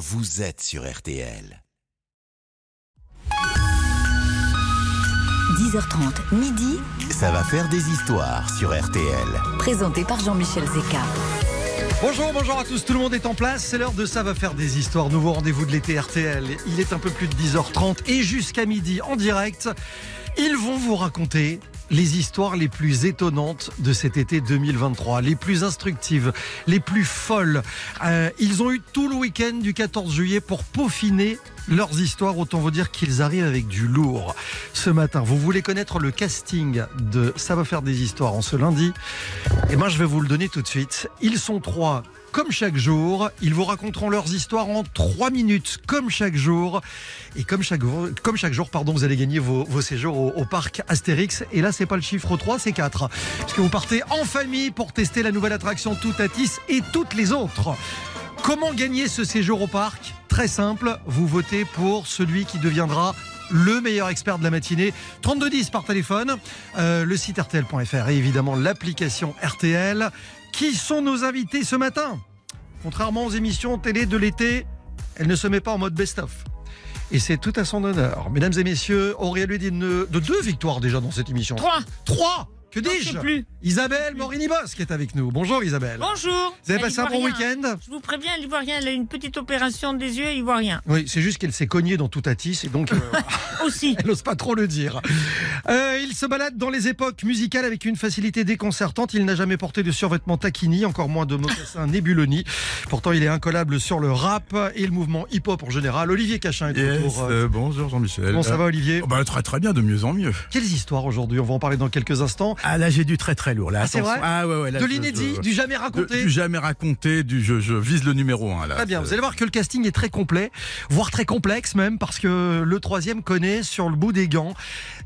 vous êtes sur RTL. 10h30, midi, Ça va faire des histoires sur RTL. présenté par Jean-Michel Zeka. Bonjour, bonjour à tous, tout le monde est en place, c'est l'heure de Ça va faire des histoires, nouveau rendez-vous de l'été RTL. Il est un peu plus de 10h30 et jusqu'à midi en direct, ils vont vous raconter les histoires les plus étonnantes de cet été 2023, les plus instructives, les plus folles. Euh, ils ont eu tout le week-end du 14 juillet pour peaufiner leurs histoires, autant vous dire qu'ils arrivent avec du lourd. Ce matin, vous voulez connaître le casting de Ça va faire des histoires en ce lundi? Eh bien, je vais vous le donner tout de suite. Ils sont trois. Comme chaque jour, ils vous raconteront leurs histoires en trois minutes, comme chaque jour. Et comme chaque, jour, pardon, vous allez gagner vos, séjours au, parc Astérix. Et là, c'est pas le chiffre 3, c'est 4. Puisque vous partez en famille pour tester la nouvelle attraction Toutatis et toutes les autres. Comment gagner ce séjour au parc? Très simple, vous votez pour celui qui deviendra le meilleur expert de la matinée. 3210 par téléphone, euh, le site rtl.fr et évidemment l'application RTL. Qui sont nos invités ce matin? Contrairement aux émissions télé de l'été, elle ne se met pas en mode best-of. Et c'est tout à son honneur. Mesdames et messieurs, Aurélien dit de deux victoires déjà dans cette émission. Trois. Trois Que dis-je plus. Isabelle Morini-Boss qui est avec nous. Bonjour Isabelle. Bonjour. Vous avez passé un bon week-end? Je vous préviens, elle y voit rien. Elle a une petite opération des yeux, il voit rien. Oui, c'est juste qu'elle s'est cognée dans tout Atis et donc euh, Aussi. elle n'ose pas trop le dire. Euh, il se balade dans les époques musicales avec une facilité déconcertante. Il n'a jamais porté de survêtement taquini, encore moins de mocassins Nebuloni. Pourtant, il est incollable sur le rap et le mouvement hip-hop en général. Olivier Cachin est Yes, retour. euh, bonjour Jean-Michel. Comment ça Euh, va Olivier? oh, bah, Très très bien, de mieux en mieux. Quelles histoires aujourd'hui? On va en parler dans quelques instants. Ah là j'ai du très très lourd. Là, Ah, c'est vrai Ah ouais ouais. là, De l'inédit, du jamais de- raconté. du jamais raconté, du je, je vise le numéro 1 là. Très bien, vous allez voir que le casting est très complet, voire très complexe même, parce que le troisième connaît sur le bout des gants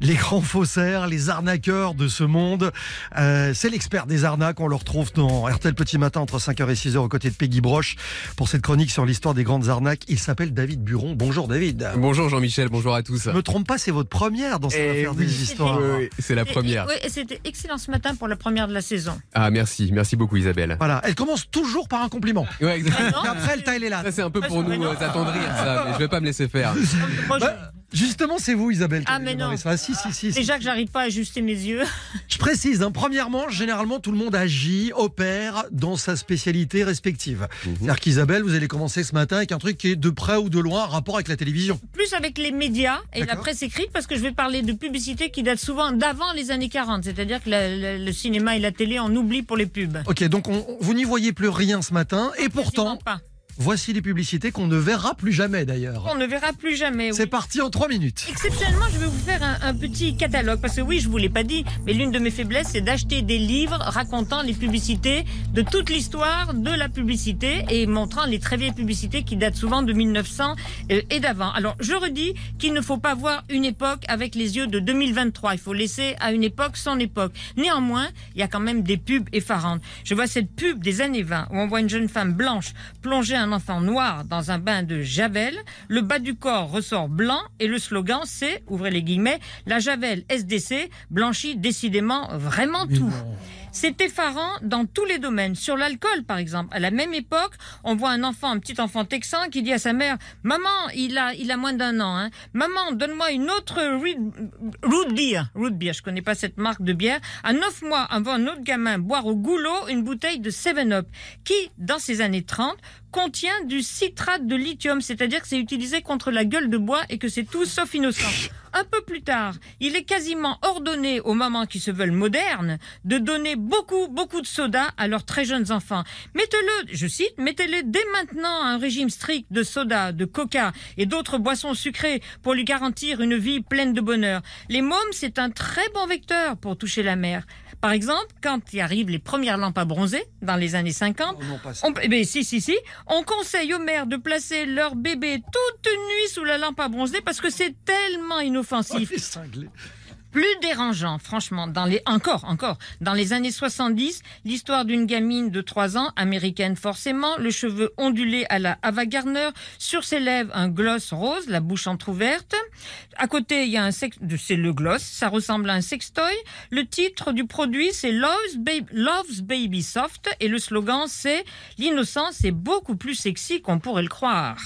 les grands faussaires, les arnaqueurs de ce monde. Euh, c'est l'expert des arnaques, on le retrouve dans RTL Petit Matin entre 5h et 6h aux côtés de Peggy Broche pour cette chronique sur l'histoire des grandes arnaques. Il s'appelle David Buron. Bonjour David. Bonjour Jean-Michel, bonjour à tous. Je me trompe pas, c'est votre première dans cette Eh affaire oui. des histoires. Oui, oui, c'est la première. Oui, et c'était excellent ce matin pour la première de la saison. Ah merci, merci beaucoup Isabelle. Voilà, elle commence toujours par un compliment. Ouais, exact. Non, Et après, elle taille les. Ça c'est un peu pour nous euh, attendrir ça, mais je vais pas me laisser faire. Moi, je- Bah, justement, c'est vous, Isabelle. Ah, mais non. Ah, si, si, si, si. Déjà que j'arrive pas à ajuster mes yeux. Je précise, hein, premièrement, généralement, tout le monde agit, opère dans sa spécialité respective. Mhm. C'est-à-dire qu'Isabelle, vous allez commencer ce matin avec un truc qui est de près ou de loin en rapport avec la télévision. Plus avec les médias et la presse écrite, parce que je vais parler de publicités qui datent souvent d'avant les années 40. C'est-à-dire que la- la- le cinéma et la télé, on oublie pour les pubs. Ok, donc on- on- vous n'y voyez plus rien ce matin, et pourtant, pas. Voici les publicités qu'on ne verra plus jamais d'ailleurs. On ne verra plus jamais. oui. C'est parti en trois minutes. Exceptionnellement, je vais vous faire un, un petit catalogue parce que oui, je vous l'ai pas dit, mais l'une de mes faiblesses, c'est d'acheter des livres racontant les publicités de toute l'histoire de la publicité et montrant les très vieilles publicités qui datent souvent de 1900 euh, et d'avant. Alors, je redis qu'il ne faut pas voir une époque avec les yeux de 2023. Il faut laisser à une époque son époque. Néanmoins, il y a quand même des pubs effarantes. Je vois cette pub des années 20 où on voit une jeune femme blanche plonger un enfant noir dans un bain de javel. Le bas du corps ressort blanc et le slogan c'est, ouvrez les guillemets, la javel SDC blanchit décidément vraiment tout. C'est effarant dans tous les domaines. Sur l'alcool, par exemple, à la même époque, on voit un enfant, un petit enfant texan, qui dit à sa mère "Maman, il a, il a moins d'un an. Hein. Maman, donne-moi une autre root, beer. Root beer, je connais pas cette marque de bière. À neuf mois, avant un autre gamin boire au goulot une bouteille de 7-Up, qui, dans ces années 30, contient du citrate de lithium, c'est-à-dire que c'est utilisé contre la gueule de bois et que c'est tout sauf innocent. Un peu plus tard, il est quasiment ordonné aux mamans qui se veulent modernes de donner beaucoup, beaucoup de soda à leurs très jeunes enfants. Mettez-le, je cite, mettez-le dès maintenant à un régime strict de soda, de coca et d'autres boissons sucrées pour lui garantir une vie pleine de bonheur. Les mômes, c'est un très bon vecteur pour toucher la mer. Par exemple, quand y arrivent les premières lampes à bronzer, dans les années 50, Oh non, pas ça. on, eh ben, si, si, si. On conseille aux mères de placer leur bébé toute nuit sous la lampe à bronzer parce que c'est tellement inoffensif. Plus dérangeant, franchement, dans les encore, encore, dans les années 70, l'histoire d'une gamine de 3 ans, américaine forcément, le cheveu ondulé à la Ava Gardner, sur ses lèvres un gloss rose, la bouche entrouverte. À côté, il y a un sex, c'est le gloss, ça ressemble à un sextoy. Le titre du produit, c'est Love's Baby, Soft et le slogan, c'est l'innocence est beaucoup plus sexy qu'on pourrait le croire.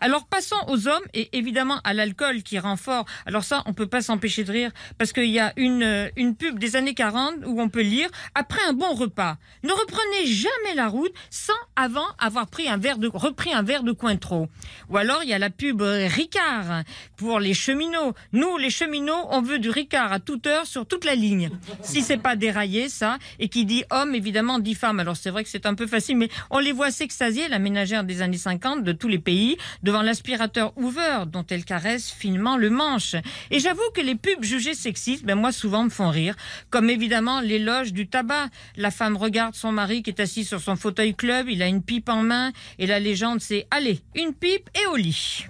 Alors passons aux hommes et évidemment à l'alcool qui rend fort. Alors ça, on peut pas s'empêcher de rire parce qu'il y a une, euh, une pub des années 40 où on peut lire après un bon repas, ne reprenez jamais la route sans avant avoir pris un verre de repris un verre de Cointreau. Ou alors il y a la pub euh, Ricard pour les cheminots. Nous les cheminots, on veut du Ricard à toute heure sur toute la ligne. Si c'est pas déraillé ça et qui dit homme évidemment dit femme. Alors c'est vrai que c'est un peu facile mais on les voit s'extasier la ménagère des années 50 de tous les pays devant l'aspirateur Hoover dont elle caresse finement le manche. Et j'avoue que les pubs jugées sexistes, ben moi souvent me font rire, comme évidemment l'éloge du tabac. La femme regarde son mari qui est assis sur son fauteuil club, il a une pipe en main et la légende c'est allez, une pipe et au lit.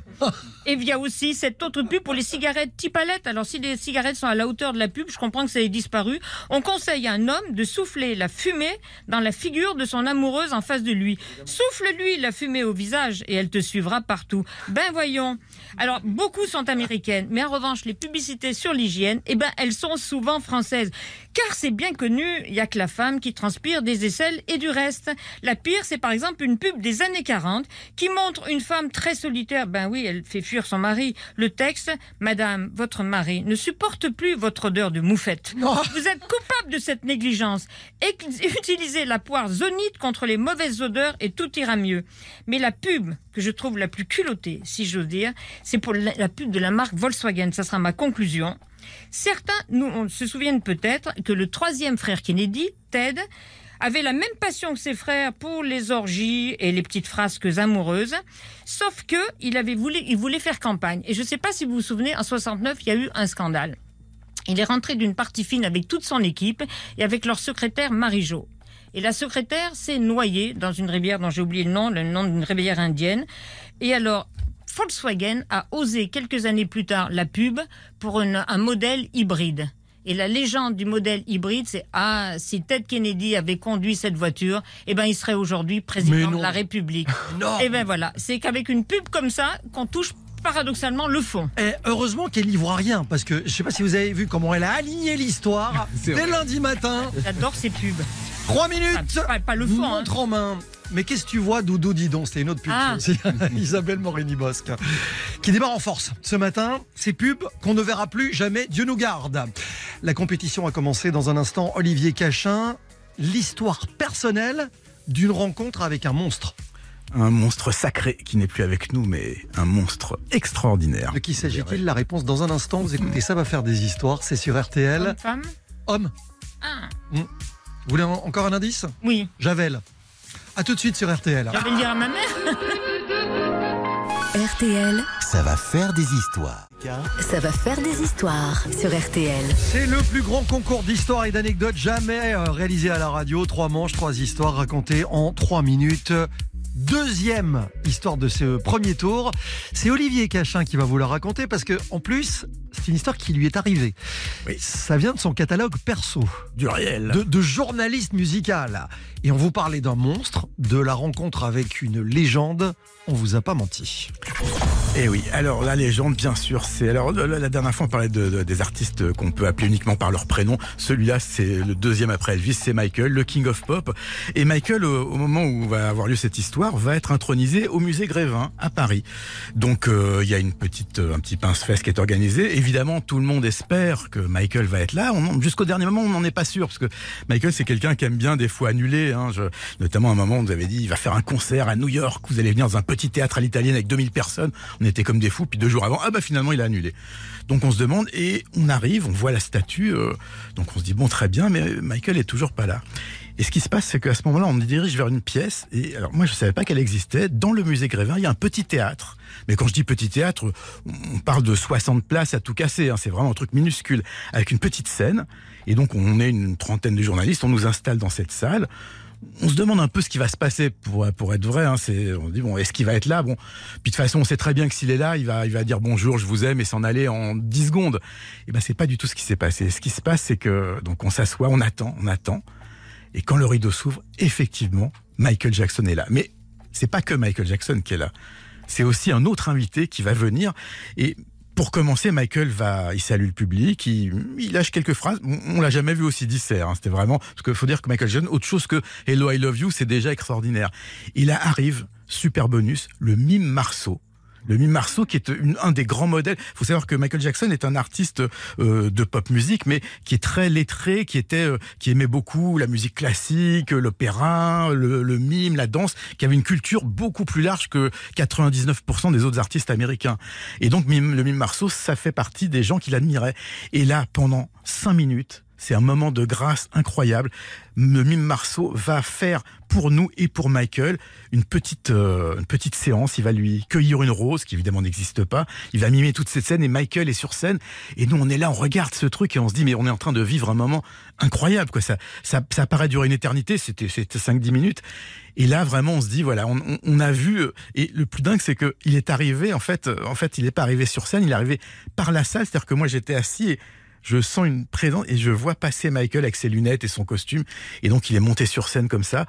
Et il y a aussi cette autre pub pour les cigarettes Tipalette. Alors si les cigarettes sont à la hauteur de la pub, je comprends que ça ait disparu. On conseille à un homme de souffler la fumée dans la figure de son amoureuse en face de lui. Souffle-lui la fumée au visage et elle te suivra partout. Ben voyons. Alors beaucoup sont américaines, mais en revanche les publicités sur l'hygiène, eh ben elles sont souvent françaises. Car c'est bien connu, il y a que la femme qui transpire des aisselles et du reste. La pire, c'est par exemple une pub des années 40 qui montre une femme très solitaire. Ben oui, elle fait fuir son mari. Le texte, Madame, votre mari ne supporte plus votre odeur de moufette. Vous êtes coupable de cette négligence. Utilisez la poire zonite contre les mauvaises odeurs et tout ira mieux. Mais la pub que je trouve la plus culottée, si j'ose dire, c'est pour la, la pub de la marque Volkswagen. Ça sera ma conclusion. Certains nous on se souviennent peut-être que le troisième frère Kennedy, Ted, avait la même passion que ses frères pour les orgies et les petites frasques amoureuses, sauf que il avait voulu, il voulait faire campagne. Et je ne sais pas si vous vous souvenez, en 69, il y a eu un scandale. Il est rentré d'une partie fine avec toute son équipe et avec leur secrétaire Marie-Jo. Et la secrétaire s'est noyée dans une rivière dont j'ai oublié le nom, le nom d'une rivière indienne. Et alors, Volkswagen a osé quelques années plus tard la pub pour une- un modèle hybride. Et la légende du modèle hybride, c'est ah si Ted Kennedy avait conduit cette voiture, eh ben il serait aujourd'hui président de la République. Non. Et ben voilà, c'est qu'avec une pub comme ça qu'on touche paradoxalement le fond. Et heureusement qu'elle y voit rien, parce que je sais pas si vous avez vu comment elle a aligné l'histoire dès vrai. lundi matin. J'adore ces pubs. Trois minutes, Pas, pas le fond. hein. montre en main. Mais qu'est-ce que tu vois, Doudou, dis donc, c'était une autre pub. Ah. aussi. Isabelle Morini-Bosque, qui démarre en force. Ce matin, ces pubs qu'on ne verra plus jamais, Dieu nous garde. La compétition a commencé dans un instant. Olivier Cachin, l'histoire personnelle d'une rencontre avec un monstre. Un monstre sacré qui n'est plus avec nous, mais un monstre extraordinaire. De qui s'agit-il? La réponse dans un instant. Vous écoutez, ça va faire des histoires. C'est sur RTL. Homme, femme Homme. Ah, Vous voulez en- encore un indice oui. Javel. À tout de suite sur RTL. J'avais le dire à ma mère. RTL, Ça va faire des histoires. ça va faire des histoires sur RTL. C'est le plus grand concours d'histoires et d'anecdotes jamais euh, réalisé à la radio. Trois manches, trois histoires racontées en trois minutes. Deuxième histoire de ce premier tour, c'est Olivier Cachin qui va vous la raconter parce que en plus, c'est une histoire qui lui est arrivée. Oui. Ça vient de son catalogue perso, Du réel. de, de journaliste musical. Et on vous parlait d'un monstre, de la rencontre avec une légende. On vous a pas menti. Eh oui, alors la légende, bien sûr, c'est. Alors la, la dernière fois, on parlait de, de- des artistes qu'on peut appeler uniquement par leur prénom. Celui-là, c'est le deuxième après Elvis, c'est Michael, le King of Pop. Et Michael, au, au moment où va avoir lieu cette histoire, va être intronisé au musée Grévin à Paris. Donc euh, il y a une petite, un petit pince-fesse qui est organisé. Évidemment, tout le monde espère que Michael va être là. Jusqu'au dernier moment, on n'en est pas sûr parce que Michael, c'est quelqu'un qui aime bien des fois annuler. Hein. Notamment à un moment, on nous avait dit, il va faire un concert à New York. Vous allez venir dans un petit théâtre à l'italienne avec 2000 personnes. On était comme des fous. Puis deux jours avant, ah bah finalement, il a annulé. Donc on se demande et on arrive, on voit la statue. euh, donc on se dit bon, très bien, mais Michael est toujours pas là. Et ce qui se passe, c'est qu'à ce moment-là, on nous dirige vers une pièce. Et alors, moi, je savais pas qu'elle existait. Dans le musée Grévin, il y a un petit théâtre. Mais quand je dis petit théâtre, on parle de 60 places à tout casser. hein. C'est vraiment un truc minuscule, avec une petite scène. Et donc, on est une trentaine de journalistes. On nous installe dans cette salle. on se demande un peu ce qui va se passer pour, pour être vrai. Hein. C'est, on dit bon, est-ce qu'il va être là? Bon, puis de toute façon, on sait très bien que s'il est là, il va, il va dire bonjour, je vous aime et s'en aller en 10 secondes. Et ben, c'est pas du tout ce qui s'est passé. Ce qui se passe, c'est que donc on s'assoit, on attend, on attend, et quand le rideau s'ouvre, effectivement, Michael Jackson est là. Mais c'est pas que Michael Jackson qui est là. C'est aussi un autre invité qui va venir et pour commencer, Michael va, il salue le public, il, lâche quelques phrases. On, l'a jamais vu aussi dissert. Hein. C'était vraiment parce qu'il faut dire que Michael Jackson, autre chose que Hello I Love You, c'est déjà extraordinaire. Il arrive, super bonus, le mime Marceau. Le mime Marceau, qui est un des grands modèles. Il faut savoir que Michael Jackson est un artiste euh, de pop musique, mais qui est très lettré, qui était, euh, qui aimait beaucoup la musique classique, l'opéra, le, le, mime, la danse, qui avait une culture beaucoup plus large que 99% des autres artistes américains. Et donc, le mime Marceau, ça fait partie des gens qui l'admiraient. Et là, pendant cinq minutes, c'est un moment de grâce incroyable. Le mime Marceau va faire pour nous et pour Michael une petite euh, une petite séance. Il va lui cueillir une rose qui évidemment n'existe pas. Il va mimer toute cette scène et Michael est sur scène et nous on est là, on regarde ce truc et on se dit mais on est en train de vivre un moment incroyable quoi. Ça ça, ça paraît durer une éternité. C'était c'était 5-10 minutes. Et là, vraiment, on se dit, voilà, on, a vu. Et le plus dingue, c'est que il est arrivé. En fait, en fait, il n'est pas arrivé sur scène. Il est arrivé par la salle. C'est-à-dire que moi, j'étais assis et je sens une présence et je vois passer Michael avec ses lunettes et son costume. Et donc, il est monté sur scène comme ça.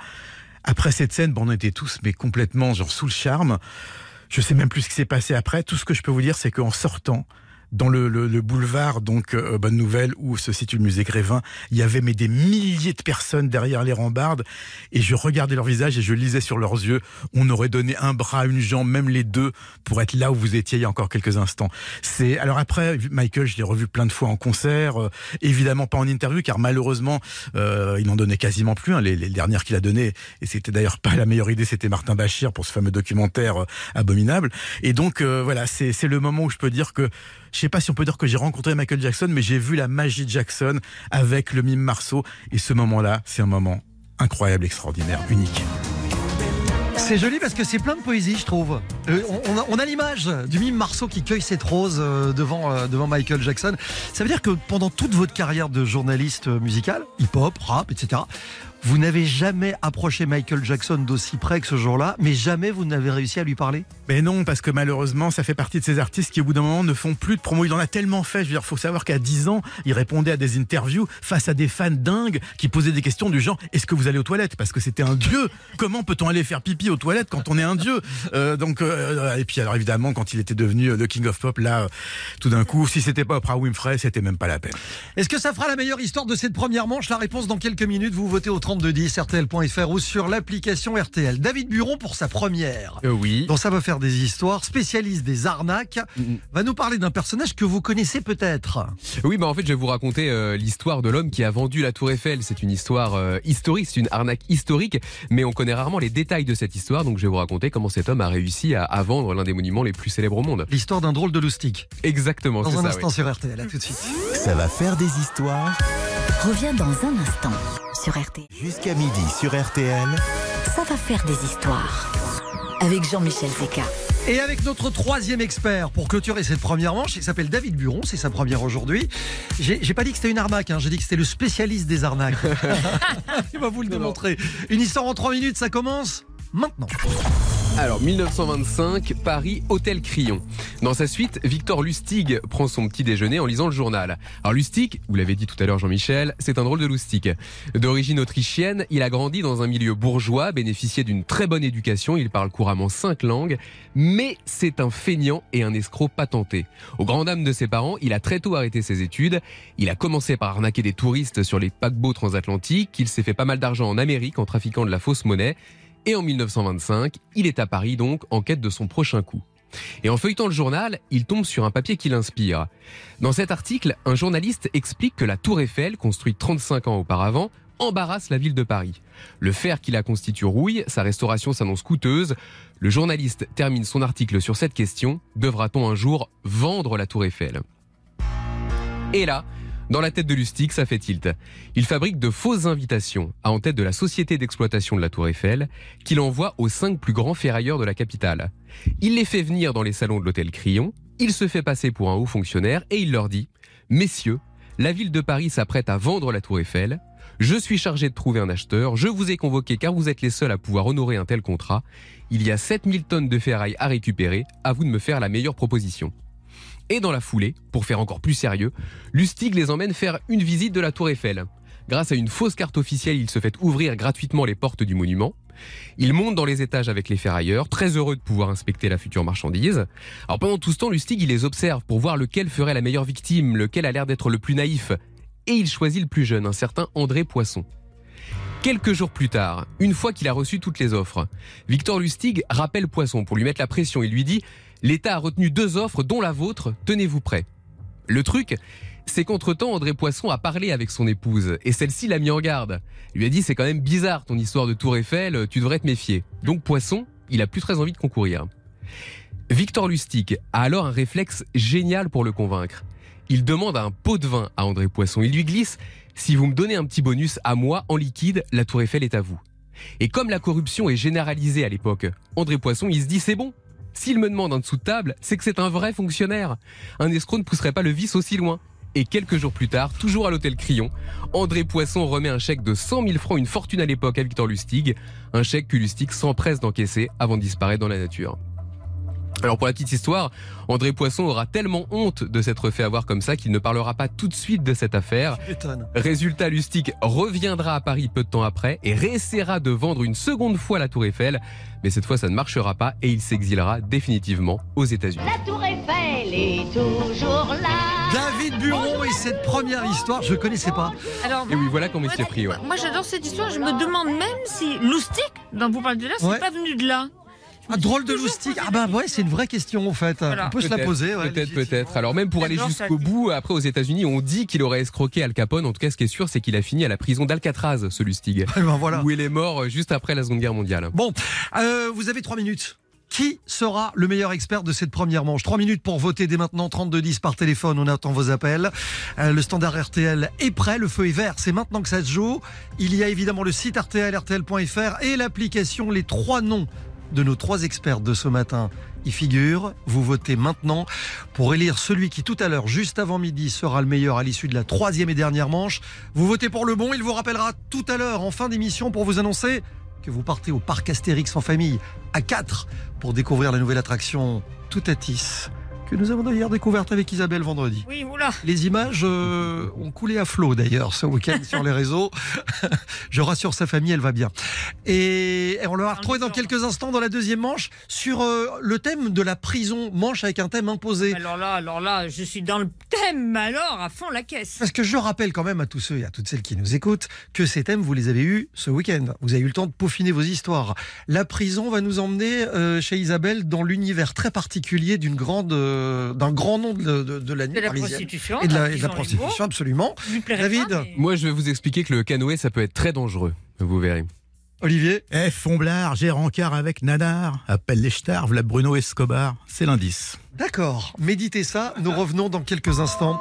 Après cette scène, bon, on était tous mais complètement genre sous le charme. Je sais même plus ce qui s'est passé après. Tout ce que je peux vous dire, c'est qu'en sortant, dans le, le, le, boulevard donc euh, Bonne Nouvelle où se situe le musée Grévin, il y avait mais des milliers de personnes derrière les rambardes et je regardais leur visage et je lisais sur leurs yeux, on aurait donné un bras, une jambe, même les deux pour être là où vous étiez il y a encore quelques instants. C'est alors après Michael, je l'ai revu plein de fois en concert, euh, évidemment pas en interview car malheureusement euh, il n'en donnait quasiment plus. Hein, les, les, dernières qu'il a données et c'était d'ailleurs pas la meilleure idée, c'était Martin Bachir pour ce fameux documentaire euh, abominable. Et donc euh, voilà, c'est le moment où je peux dire que je sais pas si on peut dire que j'ai rencontré Michael Jackson, mais j'ai vu la magie Jackson avec le mime Marceau. Et ce moment-là, c'est un moment incroyable, extraordinaire, unique. C'est joli parce que c'est plein de poésie, je trouve. Euh, on, a, l'image du mime Marceau qui cueille cette rose euh, euh, devant Michael Jackson. Ça veut dire que pendant toute votre carrière de journaliste musical, hip-hop, rap, etc., vous n'avez jamais approché Michael Jackson d'aussi près que ce jour-là, mais jamais vous n'avez réussi à lui parler Mais non, parce que malheureusement, ça fait partie de ces artistes qui, au bout d'un moment, ne font plus de promo. Il en a tellement fait. Je veux dire, faut savoir qu'à 10 ans, il répondait à des interviews face à des fans dingues qui posaient des questions du genre Est-ce que vous allez aux toilettes? Parce que c'était un dieu. Comment peut-on aller faire pipi aux toilettes quand on est un dieu? Euh, Donc, euh, et puis alors évidemment, quand il était devenu le King of Pop, là, euh, tout d'un coup, si c'était pas Oprah Winfrey, c'était même pas la peine. Est-ce que ça fera la meilleure histoire de cette première manche? La réponse dans quelques minutes. Vous votez au 3210 RTL.fr ou sur l'application RTL. David Buron pour sa première. Euh, oui. Dans ça va faire des histoires, spécialiste des arnaques, mm -hmm. va nous parler d'un personnage que vous connaissez peut-être. Oui, bah en fait, je vais vous raconter euh, l'histoire de l'homme qui a vendu la Tour Eiffel. C'est une histoire euh, historique, c'est une arnaque historique, mais on connaît rarement les détails de cette histoire. Donc, je vais vous raconter comment cet homme a réussi à, à vendre l'un des monuments les plus célèbres au monde. L'histoire d'un drôle de loustique. Exactement. Dans un ça, instant oui. sur RTL. À tout de suite. Ça va faire des histoires. Revient dans un instant sur RTL. Jusqu'à midi sur RTL. Ça va faire des histoires. Avec Jean-Michel Zeka. Et avec notre troisième expert pour clôturer cette première manche, il s'appelle David Buron, c'est sa première aujourd'hui. J'ai pas dit que c'était une arnaque, hein, j'ai dit que c'était le spécialiste des arnaques. il va vous le démontrer. Une histoire en trois minutes, ça commence maintenant. Alors, 1925, Paris, Hôtel Crillon. Dans sa suite, Victor Lustig prend son petit déjeuner en lisant le journal. Alors, Lustig, vous l'avez dit tout à l'heure, Jean-Michel, c'est un drôle de loustic. D'origine autrichienne, il a grandi dans un milieu bourgeois, bénéficié d'une très bonne éducation, il parle couramment cinq langues, mais c'est un feignant et un escroc patenté. Au grand dam de ses parents, il a très tôt arrêté ses études. Il a commencé par arnaquer des touristes sur les paquebots transatlantiques. Il s'est fait pas mal d'argent en Amérique en trafiquant de la fausse monnaie. Et en 1925, il est à Paris donc en quête de son prochain coup. Et en feuilletant le journal, il tombe sur un papier qui l'inspire. Dans cet article, un journaliste explique que la tour Eiffel, construite 35 ans auparavant, embarrasse la ville de Paris. Le fer qui la constitue rouille, sa restauration s'annonce coûteuse. Le journaliste termine son article sur cette question, devra-t-on un jour vendre la tour Eiffel? Et là, dans la tête de Lustig, ça fait tilt. Il fabrique de fausses invitations à en tête de la société d'exploitation de la Tour Eiffel, qu'il envoie aux cinq plus grands ferrailleurs de la capitale. Il les fait venir dans les salons de l'hôtel Crillon, il se fait passer pour un haut fonctionnaire et il leur dit Messieurs, la ville de Paris s'apprête à vendre la Tour Eiffel. Je suis chargé de trouver un acheteur. Je vous ai convoqué car vous êtes les seuls à pouvoir honorer un tel contrat. Il y a 7000 tonnes de ferraille à récupérer. À vous de me faire la meilleure proposition. Et dans la foulée, pour faire encore plus sérieux, Lustig les emmène faire une visite de la Tour Eiffel. Grâce à une fausse carte officielle, il se fait ouvrir gratuitement les portes du monument. Il monte dans les étages avec les ferrailleurs, très heureux de pouvoir inspecter la future marchandise. Alors pendant tout ce temps, Lustig, il les observe pour voir lequel ferait la meilleure victime, lequel a l'air d'être le plus naïf. Et il choisit le plus jeune, un certain André Poisson. Quelques jours plus tard, une fois qu'il a reçu toutes les offres, Victor Lustig rappelle Poisson pour lui mettre la pression et lui dit L'État a retenu deux offres, dont la vôtre, tenez-vous prêt. Le truc, c'est qu'entre-temps, André Poisson a parlé avec son épouse, et celle-ci l'a mis en garde. Il lui a dit, c'est quand même bizarre ton histoire de Tour Eiffel, tu devrais te méfier. Donc Poisson, il a plus très envie de concourir. Victor Lustig a alors un réflexe génial pour le convaincre. Il demande un pot de vin à André Poisson. Il lui glisse, si vous me donnez un petit bonus à moi en liquide, la Tour Eiffel est à vous. Et comme la corruption est généralisée à l'époque, André Poisson, il se dit, c'est bon, s'il me demande en dessous de table, c'est que c'est un vrai fonctionnaire. Un escroc ne pousserait pas le vice aussi loin. Et quelques jours plus tard, toujours à l'hôtel Crillon, André Poisson remet un chèque de 100 000 francs, une fortune à l'époque à Victor Lustig, un chèque que Lustig s'empresse d'encaisser avant de disparaître dans la nature. Alors pour la petite histoire, André Poisson aura tellement honte de s'être fait avoir comme ça qu'il ne parlera pas tout de suite de cette affaire. Résultat, Lustig reviendra à Paris peu de temps après et réessayera de vendre une seconde fois la Tour Eiffel, mais cette fois ça ne marchera pas et il s'exilera définitivement aux États-Unis. La tour Eiffel est toujours là. David Buron et cette première histoire, je connaissais pas. Alors, Et oui, voilà comment il s'est moi, pris. ouais. moi, j'adore cette histoire. Je me demande même si Loustic, dont vous parlez de là, c'est Ouais. pas venu de là. Ah, drôle de posé Ah bah ouais, c'est une vraie question en fait. Voilà. On peut se la poser. ouais, peut-être, peut-être. Alors même pour aller jusqu'au bout, après aux États-Unis, on dit qu'il aurait escroqué Al Capone. En tout cas, ce qui est sûr, c'est qu'il a fini à la prison d'Alcatraz, ce Lustig, Eh ben voilà. où il est mort euh, juste après la Seconde Guerre mondiale. Bon, euh, vous avez trois minutes. Qui sera le meilleur expert de cette première manche? Trois minutes pour voter dès maintenant, 3210 par téléphone, on attend vos appels. Euh, le standard RTL est prêt, le feu est vert, c'est maintenant que ça se joue. Il y a évidemment le site RTL, RTL.fr et l'application, les trois noms de nos trois experts de ce matin y figurent. Vous votez maintenant pour élire celui qui tout à l'heure, juste avant midi, sera le meilleur à l'issue de la troisième et dernière manche. Vous votez pour le bon, il vous rappellera tout à l'heure en fin d'émission pour vous annoncer que vous partez au parc Astérix en famille à 4 pour découvrir la nouvelle attraction Toutatis que nous avons d'ailleurs découverte avec Isabelle vendredi. Oui, oula. Les images euh, ont coulé à flot d'ailleurs ce week-end sur les réseaux. Je rassure sa famille, elle va bien. Et, et on le va retrouver dans quelques instants dans la deuxième manche sur euh, le thème de la prison, manche avec un thème imposé. Alors là, alors là, je suis dans le thème, alors à fond la caisse. Parce que je rappelle quand même à tous ceux et à toutes celles qui nous écoutent que ces thèmes, vous les avez eus ce week-end. Vous avez eu le temps de peaufiner vos histoires. La prison va nous emmener euh, chez Isabelle dans l'univers très particulier d'une grande, euh, d'un grand nom de, de- de la nuit la prostitution. Et de la, et de la prostitution, absolument. David pas, mais- Moi, je vais vous expliquer que le canoë, ça peut être très dangereux. Vous verrez. Olivier Eh, Fomblard, j'ai rencard avec Nadar. Appelle les stars, v'là Bruno Escobar. C'est l'indice. D'accord, méditez ça, nous revenons dans quelques instants.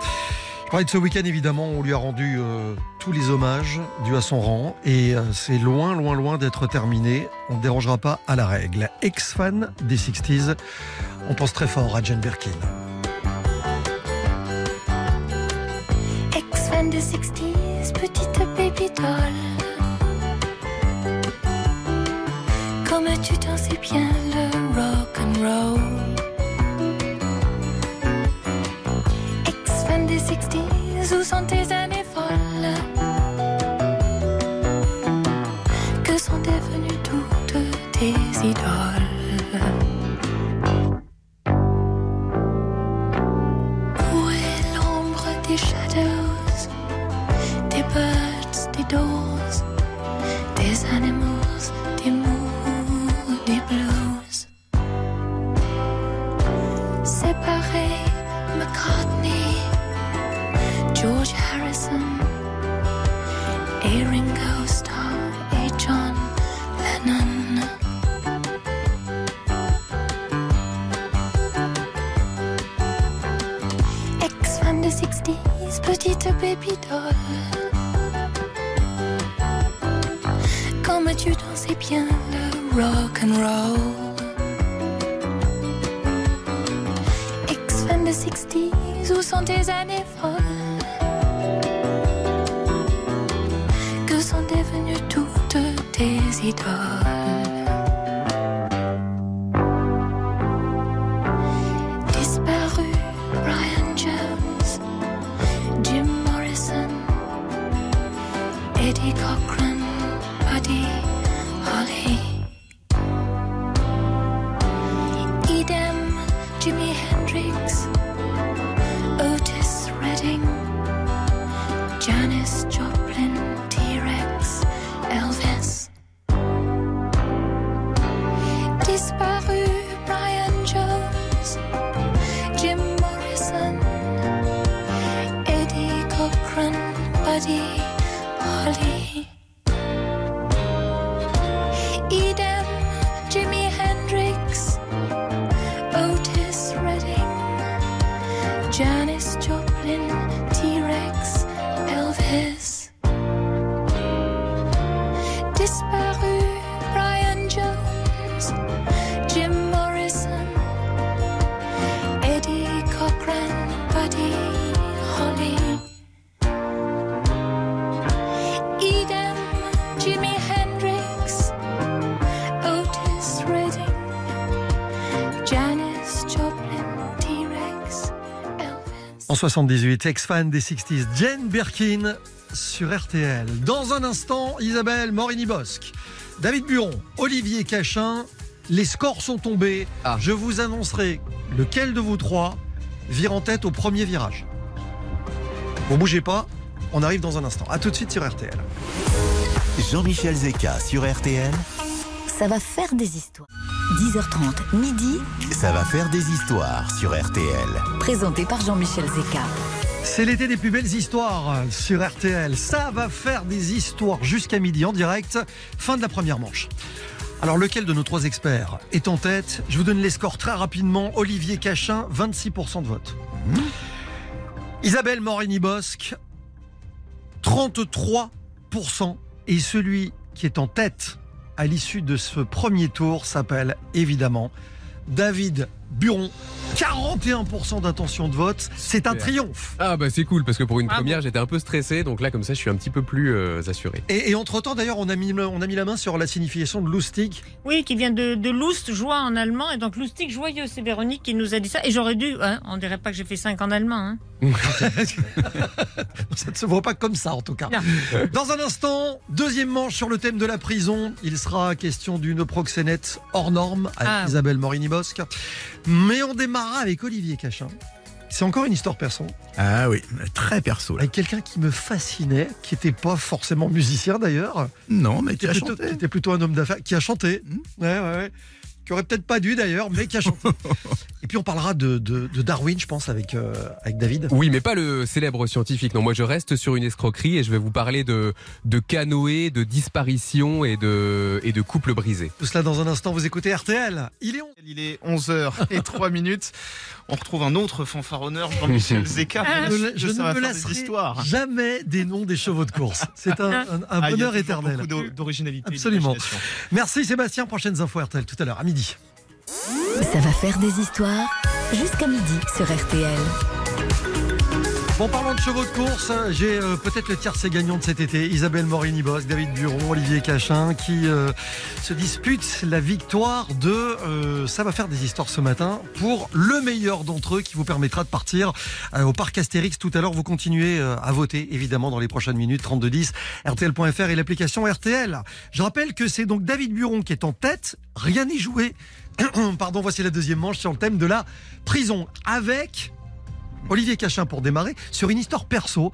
Je parlais de ce week-end, évidemment, on lui a rendu euh, tous les hommages dus à son rang et euh, c'est loin, loin, loin d'être terminé. On ne dérangera pas à la règle. Ex-fan des 60s, on pense très fort à Jane Birkin. Ex-fan des 60s, petite baby. Comme tu t'en sais bien le rock. Des 60s, où sont tes années folles? Que sont devenues toutes tes idoles? petite baby doll. Oh. Comme tu dansais bien le rock and roll. Ex-fan de 60s, où sont tes années folles? Que sont devenues toutes tes idoles? 1978, ex-fan des 60s, Jane Birkin sur RTL. Dans un instant, Isabelle Morini-Bosque, David Buron, Olivier Cachin. Les scores sont tombés. Ah. Je vous annoncerai lequel de vous trois vire en tête au premier virage. Vous bougez pas, on arrive dans un instant. A tout de suite sur RTL. Jean-Michel Zeka sur RTL. Ça va faire des histoires. 10h30, midi, Ça va faire des histoires sur RTL. présenté par Jean-Michel Zeka. C'est l'été des plus belles histoires sur RTL. Ça va faire des histoires jusqu'à midi en direct. Fin de la première manche. Alors lequel de nos trois experts est en tête? Je vous donne les scores très rapidement. Olivier Cachin, 26% de vote. Isabelle Morini-Bosque, 33%. Et celui qui est en tête à l'issue de ce premier tour s'appelle évidemment David Buron. 41% d'intention de vote. C'est un triomphe. Ah bah c'est cool parce que pour une première j'étais un peu stressé donc là comme ça je suis un petit peu plus euh, assuré. Et, et entre-temps, d'ailleurs, on, a mis on a mis la main sur la signification de Lustig. Oui, qui vient de, de Lust, joie en allemand. Et donc, Lustig, joyeux, c'est Véronique qui nous a dit ça. Et j'aurais dû, hein, on dirait pas que j'ai fait 5 en allemand. Hein. Ça ne se voit pas comme ça, en tout cas. Non. Dans un instant, deuxième manche sur le thème de la prison. Il sera question d'une proxénète hors norme avec Ah. Isabelle Morini-Bosque. Mais on démarrera avec Olivier Cachin. C'est encore une histoire perso, Ah oui, très perso là. avec quelqu'un qui me fascinait, qui n'était pas forcément musicien d'ailleurs, Non, mais qui était, plutôt, chanté. qui était plutôt un homme d'affaires, qui a chanté. Hmm. Ouais, ouais, ouais. Qui aurait peut-être pas dû d'ailleurs, mais qui a chanté. Et puis on parlera de, de- de Darwin, je pense, avec, euh, avec David. Oui mais pas le célèbre scientifique non moi je reste sur une escroquerie et je vais vous parler de, de canoë, de disparition et de, et de couple brisé. Tout cela dans un instant, vous écoutez RTL. Il est on- Il est 11h et 3 minutes. On retrouve un autre fanfaronneur, Jean-Michel Zeka. Ah, Je, ne- je me histoires. jamais des noms des chevaux de course. C'est un, un- un Ah, il y a bonheur éternel. Beaucoup d'o- d'originalité. et Absolument. Merci Sébastien. Prochaines infos RTL tout à l'heure à midi. Ça va faire des histoires jusqu'à midi sur RTL. Bon, parlant de chevaux de course, j'ai euh, peut-être le tiercé gagnant de cet été. Isabelle Morini-Bosque, David Buron, Olivier Cachin, qui euh, se disputent la victoire de euh, Ça va faire des histoires ce matin pour le meilleur d'entre eux qui vous permettra de partir euh, au parc Astérix tout à l'heure. Vous continuez à voter, évidemment, dans les prochaines minutes, 3210, RTL.fr et l'application RTL. Je rappelle que c'est donc David Buron qui est en tête. Rien n'est joué. Pardon, voici la deuxième manche sur le thème de la prison avec Olivier Cachin pour démarrer sur une histoire perso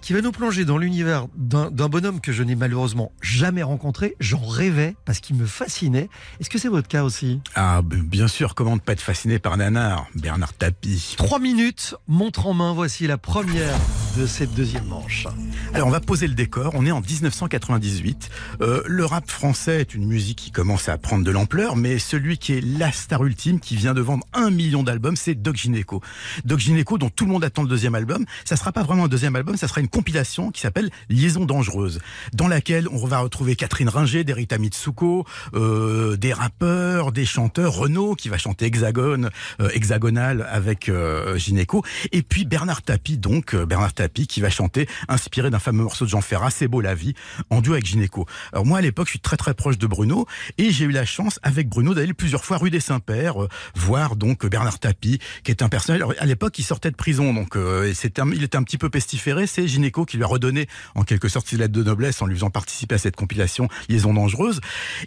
qui va nous plonger dans l'univers d'un bonhomme que je n'ai malheureusement jamais rencontré. J'en rêvais parce qu'il me fascinait. Est-ce que c'est votre cas aussi? Ah, b- bien sûr, comment ne pas être fasciné par Nanar, Bernard Tapie? Trois minutes, montre en main, voici la première de cette deuxième manche. Alors, on va poser le décor. On est en 1998. Euh, le rap français est une musique qui commence à prendre de l'ampleur, mais celui qui est la star ultime, qui vient de vendre un million d'albums, c'est Doc Gineco. Doc Gineco, dont tout le monde attend le deuxième album. Ça sera pas vraiment un deuxième album, ça sera une compilation qui s'appelle Liaison dangereuse, dans laquelle on va retrouver Catherine Ringer, Derita Mitsuko, euh, des rappeurs, des chanteurs, Renaud qui va chanter Hexagone, euh, Hexagonal avec euh, Gineco, et puis Bernard Tapie, donc euh, Bernard Tapie qui va chanter, inspiré d'un fameux morceau de Jean Ferrat, C'est beau la vie, en duo avec Gynéco. Alors moi, à l'époque, je suis très très proche de Bruno et j'ai eu la chance, avec Bruno, d'aller plusieurs fois rue des Saints-Pères, euh, voir donc Bernard Tapie, qui est un personnage. Alors, à l'époque, il sortait de prison, donc euh, un- il était un petit peu pestiféré. C'est Gynéco qui lui a redonné en quelque sorte ses lettres de noblesse en lui faisant participer à cette compilation Liaison dangereuse.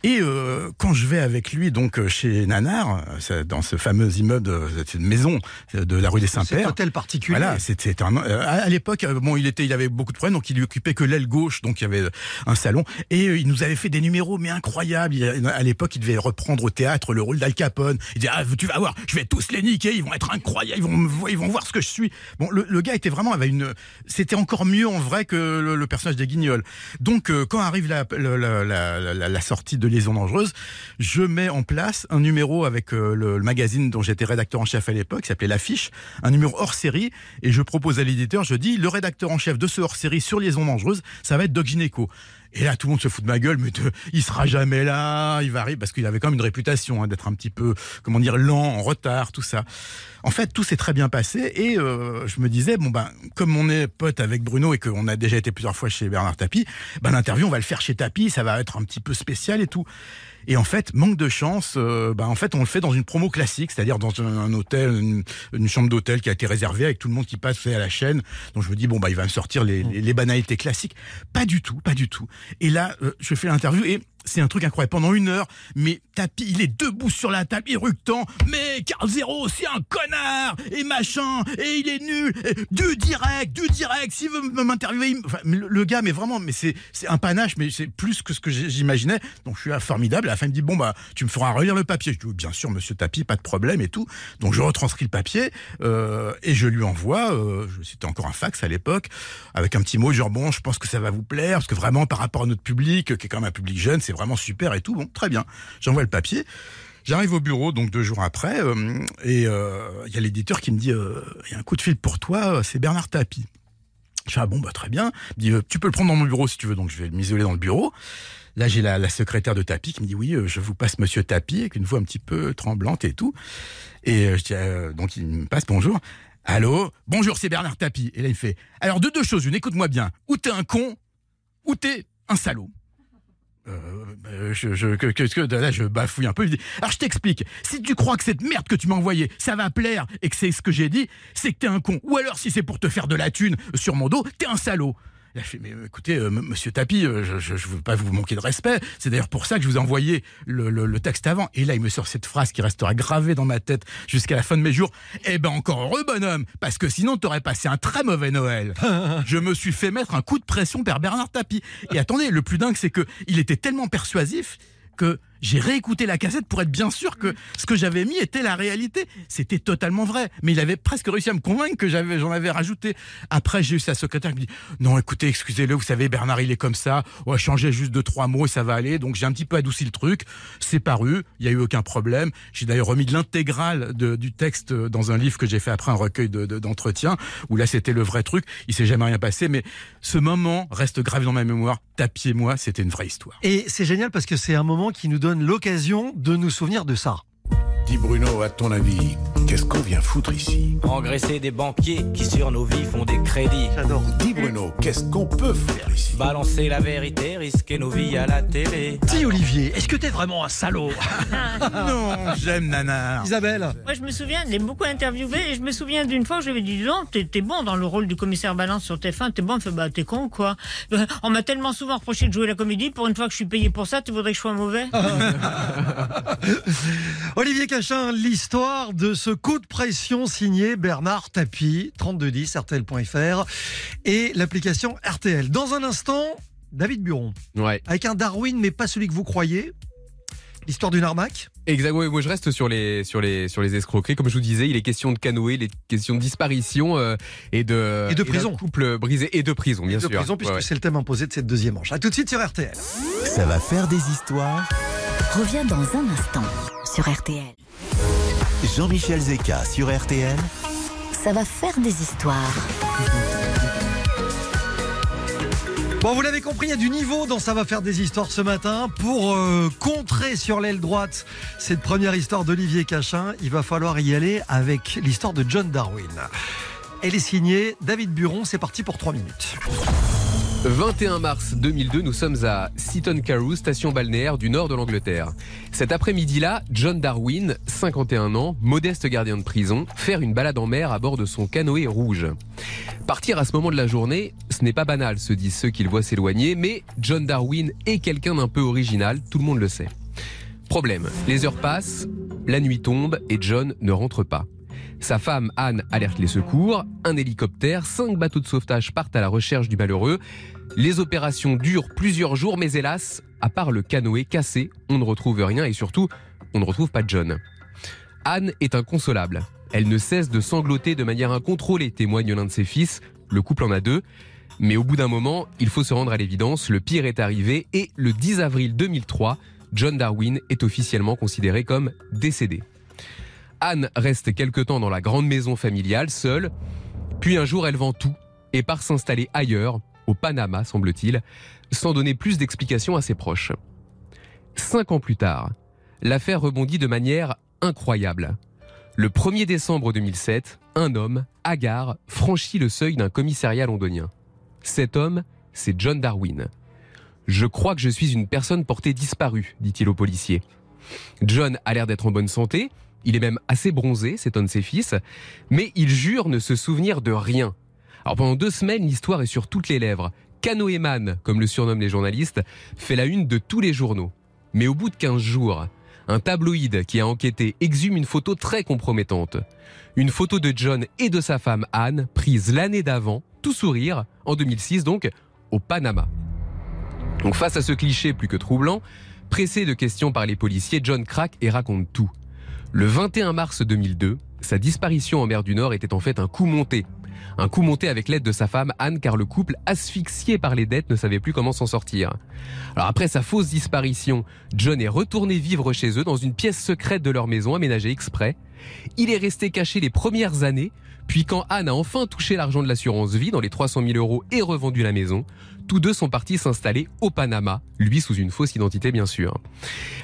Et euh, quand je vais avec lui donc euh, chez Nanar, euh, c'est dans ce fameux immeuble, euh, cette maison de la rue des Saints-Pères. hôtel particulier. Voilà, c'était un. à l'époque, bon, il était, il avait beaucoup de problèmes, donc il lui occupait que l'aile gauche, donc il y avait un salon, et il nous avait fait des numéros, mais incroyables. Il- à l'époque, il devait reprendre au théâtre le rôle d'Al Capone. Il disait, ah, tu vas voir, je vais tous les niquer, ils vont être incroyables, ils vont, ils vont voir ce que je suis. Bon, le, gars était vraiment, c'était encore mieux en vrai que le, personnage des Guignols. Donc, euh, quand arrive la sortie de Liaison dangereuse, je mets en place un numéro avec euh, le, le magazine dont j'étais rédacteur en chef à l'époque, qui s'appelait L'Affiche, un numéro hors série, et je propose à l'éditeur, je dis, le rédacteur en chef de ce hors série sur Liaison dangereuse, ça va être Doc Gineco. Et là, tout le monde se fout de ma gueule, mais de- il sera jamais là, il va arriver, parce qu'il avait quand même une réputation hein, d'être un petit peu, comment dire, lent, en retard, tout ça. En fait, tout s'est très bien passé, et euh, je me disais, bon ben, comme on est pote avec Bruno et qu'on a déjà été plusieurs fois chez Bernard Tapie, ben l'interview, on va le faire chez Tapie, ça va être un petit peu spécial et tout. Et en fait, manque de chance, euh, bah, en fait, on le fait dans une promo classique, c'est-à-dire dans un, un hôtel, une, une chambre d'hôtel qui a été réservée avec tout le monde qui passe à la chaîne. Donc je me dis bon bah il va me sortir les, les, les banalités classiques. Pas du tout, pas du tout. Et là, euh, je fais l'interview et c'est un truc incroyable. Pendant une heure, mais Tapi, il est debout sur la table, éructant. Mais Carl Zero, c'est un connard et machin et il est nul. Du direct, du direct. S'il veut m'interviewer, le, gars, mais vraiment, mais c'est un panache, mais c'est plus que ce que j'imaginais. Donc je suis formidable. La il me dit bon bah tu me feras relire le papier. Je dis bien sûr, Monsieur Tapi, pas de problème et tout. Donc je retranscris le papier euh, et je lui envoie. Euh, C'était encore un fax à l'époque avec un petit mot genre bon, je pense que ça va vous plaire parce que vraiment par rapport à notre public, qui est quand même un public jeune, c'est vraiment super et tout. Bon, très bien. J'envoie le papier. J'arrive au bureau donc deux jours après euh, et euh, il y a l'éditeur qui me dit euh, il y a un coup de fil pour toi, euh, c'est Bernard Tapie. Je fais ah bon bah très bien. Il me dit euh, tu peux le prendre dans mon bureau si tu veux donc je vais m'isoler dans le bureau. Là j'ai la, la secrétaire de Tapie qui me dit oui euh, je vous passe Monsieur Tapie avec une voix un petit peu tremblante et tout. Et euh, je dis euh, donc il me passe bonjour. Allô? Bonjour c'est Bernard Tapie. Et là il me fait alors de deux choses une écoute-moi bien ou t'es un con ou t'es un salaud. Euh, je, je, que, que, là, je bafouille un peu. Alors, je t'explique. Si tu crois que cette merde que tu m'as envoyée, ça va plaire et que c'est ce que j'ai dit, c'est que t'es un con. Ou alors, si c'est pour te faire de la thune sur mon dos, t'es un salaud. Je fais, mais euh, écoutez, euh, monsieur Tapi, euh, je, je veux pas vous manquer de respect. C'est d'ailleurs pour ça que je vous ai envoyé le, le, le texte avant. Et là, il me sort cette phrase qui restera gravée dans ma tête jusqu'à la fin de mes jours. Eh ben, encore heureux, bonhomme, parce que sinon, t'aurais passé un très mauvais Noël. je me suis fait mettre un coup de pression par Bernard Tapie. Et attendez, le plus dingue, c'est que il était tellement persuasif que j'ai réécouté la cassette pour être bien sûr que ce que j'avais mis était la réalité. C'était totalement vrai. Mais il avait presque réussi à me convaincre que j'avais, j'en avais rajouté. Après, j'ai eu sa secrétaire qui me dit, non, écoutez, excusez-le, vous savez, Bernard, il est comme ça. On va changer juste deux, trois mots et ça va aller. Donc, j'ai un petit peu adouci le truc. C'est paru. Il y a eu aucun problème. J'ai d'ailleurs remis de l'intégrale du texte dans un livre que j'ai fait après un recueil de- de- d'entretiens où là, c'était le vrai truc. Il s'est jamais rien passé, mais ce moment reste gravé dans ma mémoire. Tapiez moi, c'était une vraie histoire. Et c'est génial parce que c'est un moment qui nous donne l'occasion de nous souvenir de ça. Dis Bruno, à ton avis, qu'est-ce qu'on vient foutre ici Engraisser des banquiers qui sur nos vies font des crédits. J'adore. Dis Bruno, qu'est-ce qu'on peut faire ici Balancer la vérité, risquer nos vies à la télé. Dis Olivier, est-ce que t'es vraiment un salaud non, j'aime Nanar. Isabelle Moi, je me souvian, je l'ai beaucoup interviewé et je me souviens d'une fois où je lui ai dit Non, t'es t'es bon dans le rôle du commissaire Balance sur TF1, t'es bon. Fait Bah, t'es con, quoi. On m'a tellement souvent reproché de jouer la comédie. Pour une fois que je suis payé pour ça, tu voudrais que je sois mauvais? Olivier Cachin, l'histoire de ce coup de pression signé Bernard Tapie, 3210 RTL.fr et l'application RTL. Dans un instant, David Buron, Ouais. avec un Darwin, mais pas celui que vous croyez. L'histoire d'une arnaque. Exact. ouais, moi, je reste sur les sur les sur les escroqueries. Comme je vous disais, il est question de canoë, il est question de disparition euh, et de Et de prison. couple brisé et de prison, bien de sûr. prison, puisque Ouais, ouais. c'est le thème imposé de cette deuxième manche. A tout de suite sur RTL. Ça va faire des histoires. Revient dans un instant sur RTL. Jean-Michel Zeka sur RTL. Ça va faire des histoires. Bon, vous l'avez compris, il y a du niveau dans Ça va faire des histoires ce matin. Pour euh, contrer sur l'aile droite cette première histoire d'Olivier Cachin, il va falloir y aller avec l'histoire de John Darwin. Elle est signée David Buron. C'est parti pour 3 minutes. 21 mars 2002, nous sommes à Seaton Carew, station balnéaire du nord de l'Angleterre. Cet après-midi-là, John Darwin, 51 ans, modeste gardien de prison, faire une balade en mer à bord de son canoë rouge. Partir à ce moment de la journée, ce n'est pas banal, se disent ceux qui le voient s'éloigner, mais John Darwin est quelqu'un d'un peu original, tout le monde le sait. Problème, les heures passent, la nuit tombe et John ne rentre pas. Sa femme Anne alerte les secours, un hélicoptère, cinq bateaux de sauvetage partent à la recherche du malheureux. Les opérations durent plusieurs jours, mais hélas, à part le canoë cassé, on ne retrouve rien et surtout, on ne retrouve pas John. Anne est inconsolable. Elle ne cesse de sangloter de manière incontrôlée, témoigne l'un de ses fils. Le couple en a deux. Mais au bout d'un moment, il faut se rendre à l'évidence, le pire est arrivé et le 10 avril 2003, John Darwin est officiellement considéré comme décédé. Anne reste quelque temps dans la grande maison familiale, seule, puis un jour elle vend tout et part s'installer ailleurs, au Panama semble-t-il, sans donner plus d'explications à ses proches. Cinq ans plus tard, l'affaire rebondit de manière incroyable. Le 1er décembre 2007, un homme, Agar, franchit le seuil d'un commissariat londonien. Cet homme, c'est John Darwin. Je crois que je suis une personne portée disparue, dit-il au policier. John a l'air d'être en bonne santé, il est même assez bronzé, c'est un de ses fils, mais il jure ne se souvenir de rien. Alors pendant deux semaines, l'histoire est sur toutes les lèvres. Canoeman, comme le surnomment les journalistes, fait la une de tous les journaux. Mais au bout de 15 jours, un tabloïd qui a enquêté exhume une photo très compromettante. Une photo de John et de sa femme Anne, prise l'année d'avant, tout sourire, en 2006 donc, au Panama. Donc face à ce cliché plus que troublant, pressé de questions par les policiers, John craque et raconte tout. Le 21 mars 2002, sa disparition en mer du Nord était en fait un coup monté. Un coup monté avec l'aide de sa femme Anne car le couple, asphyxié par les dettes, ne savait plus comment s'en sortir. Alors après sa fausse disparition, John est retourné vivre chez eux dans une pièce secrète de leur maison aménagée exprès. Il est resté caché les premières années, puis quand Anne a enfin touché l'argent de l'assurance vie dans les 300 000 euros et revendu la maison, tous deux sont partis s'installer au Panama, lui sous une fausse identité bien sûr.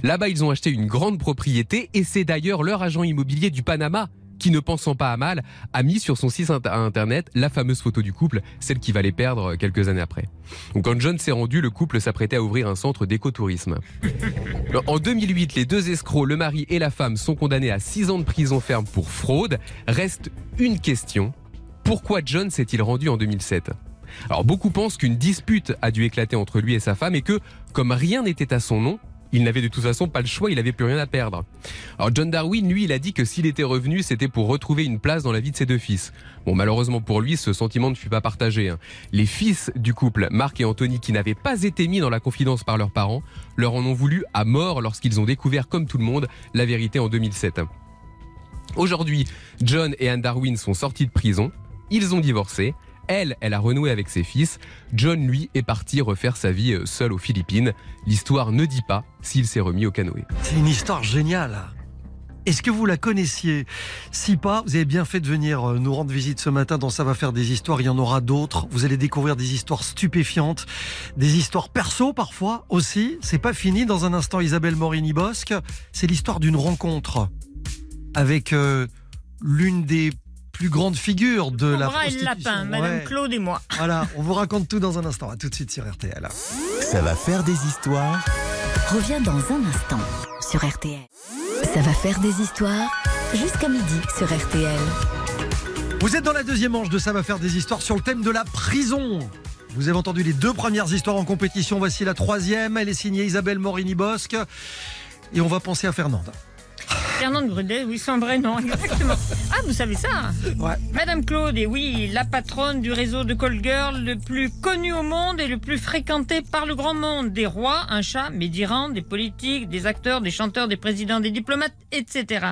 Là-bas, ils ont acheté une grande propriété et c'est d'ailleurs leur agent immobilier du Panama qui, ne pensant pas à mal, a mis sur son site internet la fameuse photo du couple, celle qui va les perdre quelques années après. Quand John s'est rendu, le couple s'apprêtait à ouvrir un centre d'écotourisme. En 2008, les deux escrocs, le mari et la femme, sont condamnés à 6 ans de prison ferme pour fraude. Reste une question. Pourquoi John s'est-il rendu en 2007 alors beaucoup pensent qu'une dispute a dû éclater entre lui et sa femme et que, comme rien n'était à son nom, il n'avait de toute façon pas le choix, il n'avait plus rien à perdre. Alors John Darwin, lui, il a dit que s'il était revenu, c'était pour retrouver une place dans la vie de ses deux fils. Bon, malheureusement pour lui, ce sentiment ne fut pas partagé. hein. Les fils du couple, Mark et Anthony, qui n'avaient pas été mis dans la confidence par leurs parents, leur en ont voulu à mort lorsqu'ils ont découvert, comme tout le monde, la vérité en 2007. Aujourd'hui, John et Anne Darwin sont sortis de prison, ils ont divorcé, elle, elle a renoué avec ses fils. John, lui, est parti refaire sa vie euh, seul aux Philippines. L'histoire ne dit pas s'il s'est remis au canoë. C'est une histoire géniale. Est-ce que vous la connaissiez? Si pas, vous avez bien fait de venir euh, nous rendre visite ce matin dans Ça va faire des histoires. Il y en aura d'autres. Vous allez découvrir des histoires stupéfiantes, des histoires perso parfois aussi. C'est pas fini. Dans un instant, Isabelle Morini-Bosque, c'est l'histoire d'une rencontre avec euh, l'une des plus grandes figures de la Bras et le prostitution. lapin, Madame Ouais. Claude et moi. Voilà, on vous raconte tout dans un instant. À tout de suite sur RTL. Ça va faire des histoires. Revient dans un instant sur RTL. Ça va faire des histoires jusqu'à midi sur RTL. Vous êtes dans la deuxième manche de Ça va faire des histoires sur le thème de la prison. Vous avez entendu les deux premières histoires en compétition. Voici la troisième. Elle est signée Isabelle Morini-Bosque. Et on va penser à Fernande. Fernande Grudet, oui, son vrai nom, exactement. Ah, vous savez ça Ouais. Madame Claude est, oui, la patronne du réseau de call girl le plus connu au monde et le plus fréquenté par le grand monde. Des rois, un chat, mais d'Iran, des politiques, des acteurs, des chanteurs, des présidents, des diplomates, etc.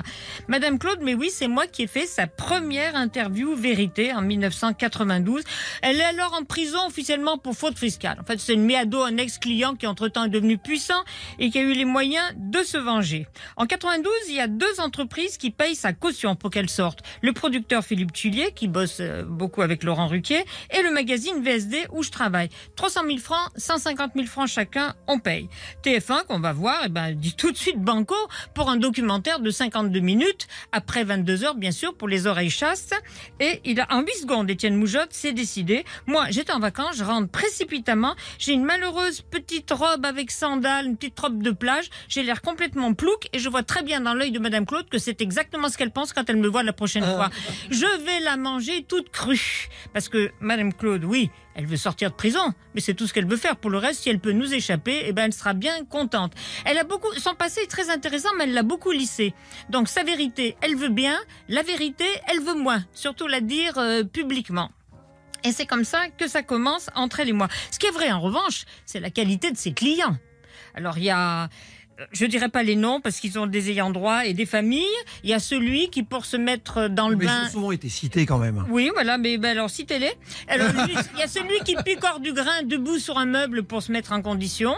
Madame Claude, mais oui, c'est moi qui ai fait sa première interview vérité en 1992. Elle est alors en prison officiellement pour faute fiscale. En fait, c'est une méado, un ex-client qui entre-temps est devenu puissant et qui a eu les moyens de se venger. En 92, il y a deux entreprises qui payent sa caution pour qu'elle sorte. Le producteur Philippe Tullier, qui bosse euh, beaucoup avec Laurent Ruquier, et le magazine VSD où je travaille. 300 000 francs, 150 000 francs chacun, on paye. TF1, qu'on va voir, eh ben, dit tout de suite banco pour un documentaire de 52 minutes, après 22 heures, bien sûr, pour les oreilles chastes. Et il a, en 8 secondes, Étienne Moujotte s'est décidé. Moi, j'étais en vacances, je rentre précipitamment. J'ai une malheureuse petite robe avec sandales, une petite robe de plage. J'ai l'air complètement plouc et je vois très bien dans l'œil de Madame Claude que c'est exactement ce qu'elle pense quand elle me voit la prochaine fois. Je vais la manger toute crue. Parce que Madame Claude, oui, elle veut sortir de prison, mais c'est tout ce qu'elle veut faire. Pour le reste, si elle peut nous échapper, eh ben, elle sera bien contente. Elle a beaucoup, son passé est très intéressant, mais elle l'a beaucoup lissé. Donc, sa vérité, elle veut bien. La vérité, elle veut moins. Surtout la dire euh, publiquement. Et c'est comme ça que ça commence entre elle et moi. Ce qui est vrai, en revanche, c'est la qualité de ses clients. Alors, il y a, je dirais pas les noms parce qu'ils ont des ayants droit et des familles. Il y a celui qui, pour se mettre dans le Mais bain. ils ont souvent été cités quand même. Oui, voilà, mais ben alors citez-les. Alors, lui, il y a celui qui picore du grain debout sur un meuble pour se mettre en condition.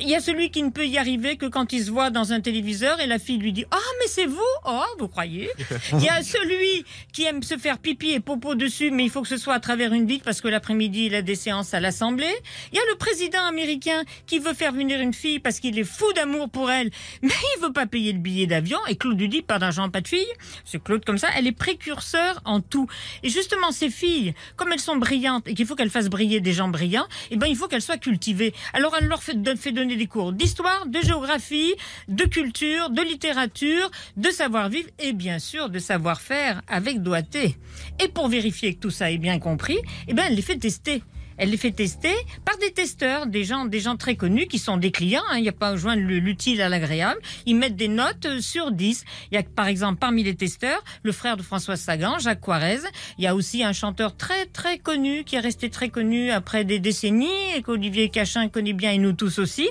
Il y a celui qui ne peut y arriver que quand il se voit dans un téléviseur et la fille lui dit Ah, mais c'est vous Oh, vous croyez? Il y a celui qui aime se faire pipi et popo dessus, mais il faut que ce soit à travers une vitre parce que l'après-midi, il a des séances à l'Assemblée. Il y a le président américain qui veut faire venir une fille parce qu'il est fou d'amour pour elle, mais il veut pas payer le billet d'avion. Et Claude lui dit Pas d'argent, pas de fille. C'est Claude comme ça. Elle est précurseur en tout. Et justement, ces filles, comme elles sont brillantes et qu'il faut qu'elles fassent briller des gens brillants, eh ben, il faut qu'elles soient cultivées. Alors, elle leur fait, fait donner des cours d'histoire, de géographie, de culture, de littérature, de savoir-vivre et bien sûr de savoir-faire avec doigté. Et pour vérifier que tout ça est bien compris, eh ben, elle les fait tester. Elle les fait tester par des testeurs, des gens, des gens très connus qui sont des clients. hein. Il n'y a pas à joindre le- l'utile à l'agréable. Ils mettent des notes euh, sur 10. Il y a par exemple parmi les testeurs le frère de François Sagan, Jacques Quarez. Il y a aussi un chanteur très très connu qui est resté très connu après des décennies et qu'Olivier Cachin connaît bien et nous tous aussi.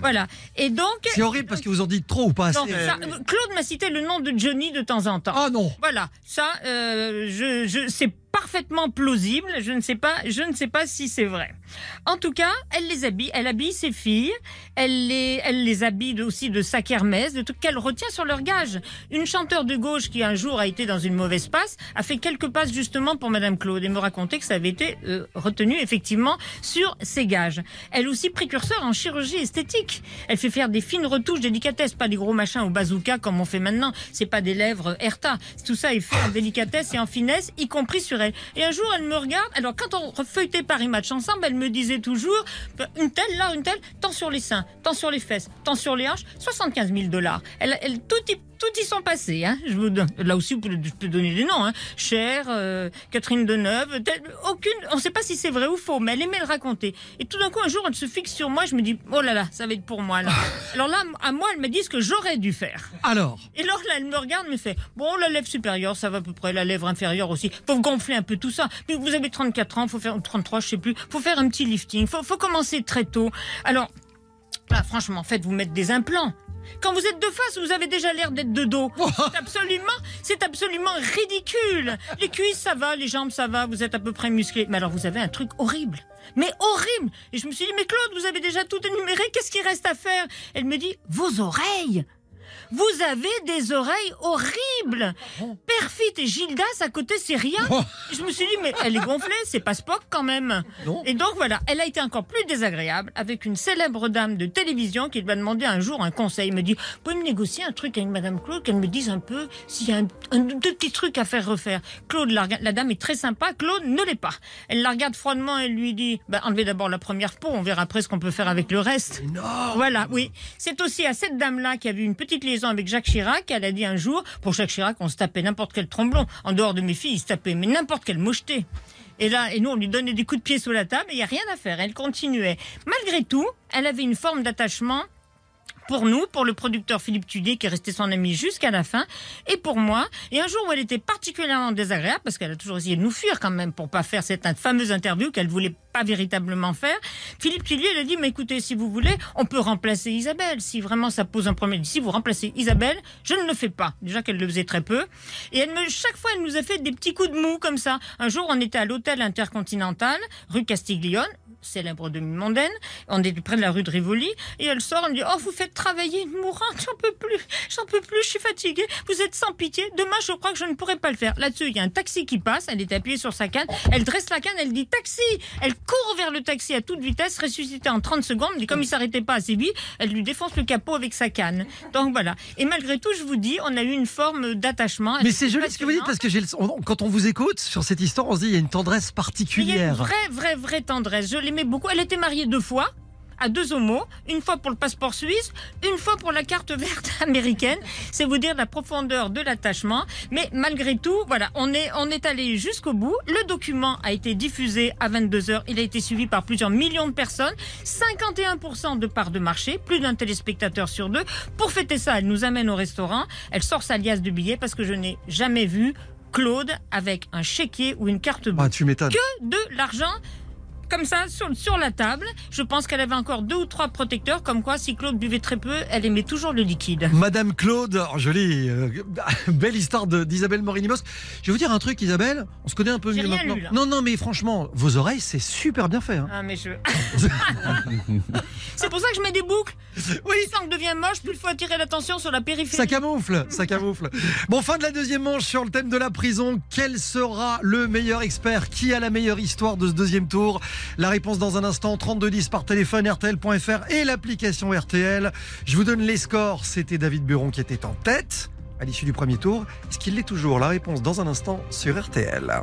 Voilà. Et donc. C'est horrible parce que vous en dites trop ou pas assez. Non, ça, Claude m'a cité le nom de Johnny de temps en temps. Ah non. Voilà, ça, euh, je, je, c'est parfaitement plausible. Je ne sais pas, je ne sais pas si c'est vrai. En tout cas, elle les habille, elle habille ses filles, elle les, elle les habille aussi de sa kermesse, de tout qu'elle retient sur leur gage. Une chanteure de gauche qui un jour a été dans une mauvaise passe a fait quelques passes justement pour Madame Claude et me racontait que ça avait été euh, retenu effectivement sur ses gages. Elle aussi précurseur en chirurgie esthétique. Elle fait faire des fines retouches délicatesse, pas des gros machins au bazooka comme on fait maintenant. C'est pas des lèvres Erta. Tout ça est fait en délicatesse et en finesse, y compris sur Et un jour, elle me regarde. Alors, quand on feuilletait Paris Match ensemble, elle me disait toujours une telle là, une telle, tant sur les seins, tant sur les fesses, tant sur les hanches, 75 000 dollars. Elle, elle, tout tout y sont passés. Hein. Je vous donne, là aussi, vous pouvez, je peux donner des noms. Hein. Cher, euh, Catherine Deneuve, telle- aucune. On ne sait pas si c'est vrai ou faux, mais elle aimait le raconter. Et tout d'un coup, un jour, elle se fixe sur moi. Je me dis, oh là là, ça va être pour moi là. Alors là, à moi, elle me dit ce que j'aurais dû faire. Alors? Et alors là, elle me regarde, me fait Bon, la lèvre supérieure, ça va à peu près, la lèvre inférieure aussi. Faut gonfler un peu tout ça. Puis vous avez 34 ans, faut faire 33, je sais plus. Faut faire un petit lifting. Faut, faut commencer très tôt. Alors, là, franchement, faites-vous mettre des implants. Quand vous êtes de face, vous avez déjà l'air d'être de dos. C'est absolument, c'est absolument ridicule. Les cuisses, ça va, les jambes, ça va, vous êtes à peu près musclé. Mais alors, vous avez un truc horrible. Mais horrible. Et je me suis dit, mais Claude, vous avez déjà tout énuméré, qu'est-ce qu'il reste à faire? Elle me dit, vos oreilles. Vous avez des oreilles horribles. Perfit et Gildas à côté, c'est rien. Je me suis dit, mais elle est gonflée, c'est pas Spock quand même. Et donc voilà, elle a été encore plus désagréable avec une célèbre dame de télévision qui lui a demandé un jour un conseil. Elle me dit, pouvez me négocier un truc avec Madame Claude, qu'elle me dise un peu s'il y a un, un- deux petits trucs à faire refaire. Claude, la, la dame est très sympa, Claude ne l'est pas. Elle la regarde froidement et lui dit, bah, enlevez d'abord la première peau, on verra après ce qu'on peut faire avec le reste. Voilà, oui. C'est aussi à cette dame-là qui a eu une petite liaison avec Jacques Chirac. Elle a dit un jour, pour Jacques Chirac, on se tapait n'importe quel tromblon. En dehors de mes filles, ils se tapaient, mais n'importe quelle mocheté. Et là, et nous, on lui donnait des coups de pied sous la table et il n'y a rien à faire. Elle continuait. Malgré tout, elle avait une forme d'attachement pour nous, pour le producteur Philippe Tudier qui est resté son ami jusqu'à la fin, et pour moi. Et un jour où elle était particulièrement désagréable, parce qu'elle a toujours essayé de nous fuir quand même pour pas faire cette fameuse interview qu'elle voulait pas véritablement faire, Philippe Tudier elle a dit, mais écoutez, si vous voulez, on peut remplacer Isabelle. Si vraiment ça pose un problème, si vous remplacez Isabelle, je ne le fais pas. Déjà qu'elle le faisait très peu. Et elle me, chaque fois, elle nous a fait des petits coups de mou comme ça. Un jour, on était à l'hôtel intercontinental, rue Castiglione. Célèbre demi-mondaine. On est près de la rue de Rivoli. Et elle sort, elle me dit Oh, vous faites travailler une mourante, j'en peux plus, j'en peux plus, je suis fatiguée. Vous êtes sans pitié. Demain, je crois que je ne pourrai pas le faire. Là-dessus, il y a un taxi qui passe. Elle est appuyée sur sa canne. Elle dresse la canne, elle dit Taxi Elle court vers le taxi à toute vitesse, ressuscitée en 30 secondes. Mais comme il s'arrêtait pas assez vite, elle lui défonce le capot avec sa canne. Donc voilà. Et malgré tout, je vous dis, on a eu une forme d'attachement. Mais c'est joli ce que vous dites parce que j'ai le- quand on vous écoute sur cette histoire, on se dit il y a une tendresse Il y a une particulière. vraie, vraie, vraie tendresse. Je beaucoup. Elle était mariée deux fois à deux homos, une fois pour le passeport suisse, une fois pour la carte verte américaine. C'est vous dire la profondeur de l'attachement. Mais malgré tout, voilà, on est, on est allé jusqu'au bout. Le document a été diffusé à 22 heures. Il a été suivi par plusieurs millions de personnes. 51% de part de marché, plus d'un téléspectateur sur deux. Pour fêter ça, elle nous amène au restaurant. Elle sort sa liasse de billets parce que je n'ai jamais vu Claude avec un chéquier ou une carte bleue Ah, tu m'étonnes. que de l'argent comme ça sur, sur la table. Je pense qu'elle avait encore deux ou trois protecteurs, comme quoi si Claude buvait très peu, elle aimait toujours le liquide. Madame Claude, oh, jolie, euh, belle histoire d'Isabelle Morinimos. Je vais vous dire un truc, Isabelle, on se connaît un peu mieux rien maintenant. lu, non, non, mais franchement, vos oreilles, c'est super bien fait. hein. Ah mais je... C'est pour ça que je mets des boucles. Oui. Plus ça devient moche, plus il faut attirer l'attention sur la périphérie. Ça camoufle, ça camoufle. Bon, fin de la deuxième manche sur le thème de la prison. Quel sera le meilleur expert? Qui a la meilleure histoire de ce deuxième tour? La réponse dans un instant, 3210 par téléphone, RTL.fr et l'application RTL. Je vous donne les scores. C'était David Buron qui était en tête à l'issue du premier tour. Est-ce qu'il l'est toujours? La réponse dans un instant sur RTL.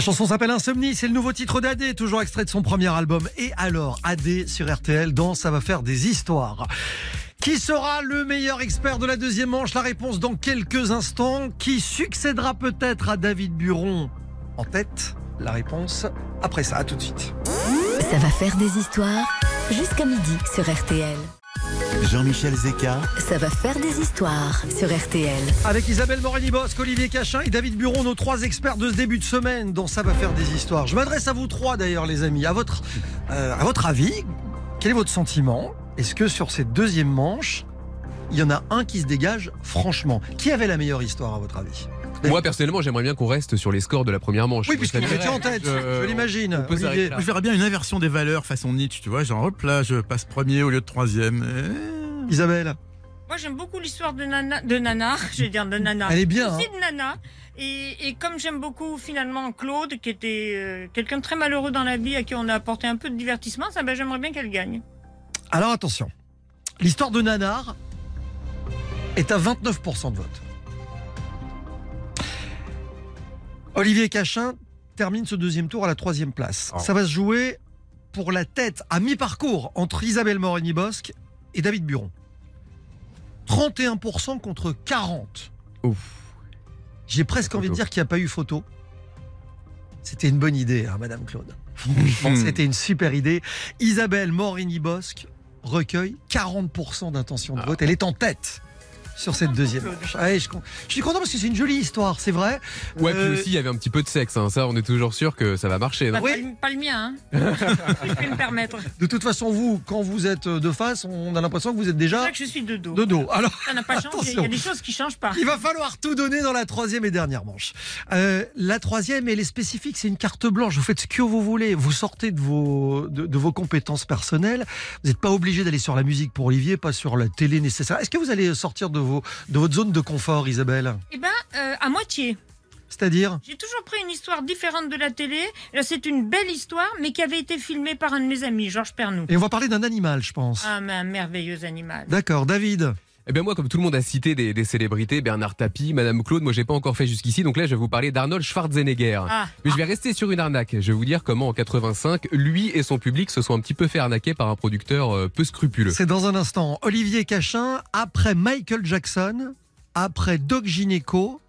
La chanson s'appelle Insomnie, c'est le nouveau titre d'AD, toujours extrait de son premier album. Et alors, AD sur RTL, dans Ça va faire des histoires. Qui sera le meilleur expert de la deuxième manche? La réponse dans quelques instants. Qui succédera peut-être à David Buron? En tête La réponse après ça, à tout de suite. Ça va faire des histoires jusqu'à midi sur RTL. Jean-Michel Zeka, Ça va faire des histoires sur RTL. Avec Isabelle Morini-Bosque, Olivier Cachin et David Buron, nos trois experts de ce début de semaine dont ça va faire des histoires. Je m'adresse à vous trois d'ailleurs, les amis. À votre, euh, à votre avis, quel est votre sentiment? Est-ce que sur cette deuxième manche, il y en a un qui se dégage franchement? Qui avait la meilleure histoire à votre avis? Moi, personnellement, j'aimerais bien qu'on reste sur les scores de la première manche. Oui, vous étiez en tête, Euh, je l'imagine. Je verrais bien une inversion des valeurs façon Nietzsche, tu vois, genre hop là, je passe premier au lieu de troisième. Eh. Isabelle Moi, j'aime beaucoup l'histoire de Nana, de Nana, je vais dire de Nana. Elle est bien, Aussi hein. de Nana. Et, et comme j'aime beaucoup finalement Claude, qui était euh, quelqu'un de très malheureux dans la vie, à qui on a apporté un peu de divertissement, ça, ben, j'aimerais bien qu'elle gagne. Alors attention, l'histoire de Nanar est à 29% de vote. Olivier Cachin termine ce deuxième tour à la troisième place. Oh. Ça va se jouer pour la tête à mi-parcours entre Isabelle Morini-Bosque et David Buron. 31% contre 40. Ouf. J'ai presque envie de dire qu'il n'y a pas eu photo. C'était une bonne idée, hein, Madame Claude. C'était une super idée. Isabelle Morini-Bosque recueille 40% d'intention de Ah. vote. Elle est en tête sur cette deuxième. Ah, je, je suis content parce que c'est une jolie histoire, c'est vrai. Ouais, Euh, puis aussi, il y avait un petit peu de sexe. hein. Ça, on est toujours sûr que ça va marcher. Oui. pas le- mien, hein. je peux me permettre. De toute façon, vous, quand vous êtes de face, on a l'impression que vous êtes C'est déjà vrai que je suis de dos. de dos. Alors, Ça n'a pas changé. Il y a des choses qui changent pas. Il va falloir tout donner dans la troisième et dernière manche. Euh, la troisième, elle est spécifique, c'est une carte blanche. Vous faites ce que vous voulez. Vous sortez de vos, de, de vos compétences personnelles. Vous n'êtes pas obligé d'aller sur la musique pour Olivier, pas sur la télé nécessaire. Est-ce que vous allez sortir de, vos, de votre zone de confort, Isabelle? Eh ben, euh, à moitié. C'est-à-dire? J'ai toujours pris une histoire différente de la télé. Là, c'est une belle histoire, mais qui avait été filmée par un de mes amis, Georges Pernou. Et on va parler d'un animal, je pense. Ah, mais un merveilleux animal. D'accord, David? Eh bien moi, comme tout le monde a cité des, des célébrités, Bernard Tapie, Madame Claude, moi j'ai pas encore fait jusqu'ici, donc là je vais vous parler d'Arnold Schwarzenegger. Ah, Mais je vais rester sur une arnaque. Je vais vous dire comment en 85, lui et son public se sont un petit peu fait arnaquer par un producteur euh, peu scrupuleux. C'est dans un instant. Olivier Cachin, après Michael Jackson, après Doc Gineco,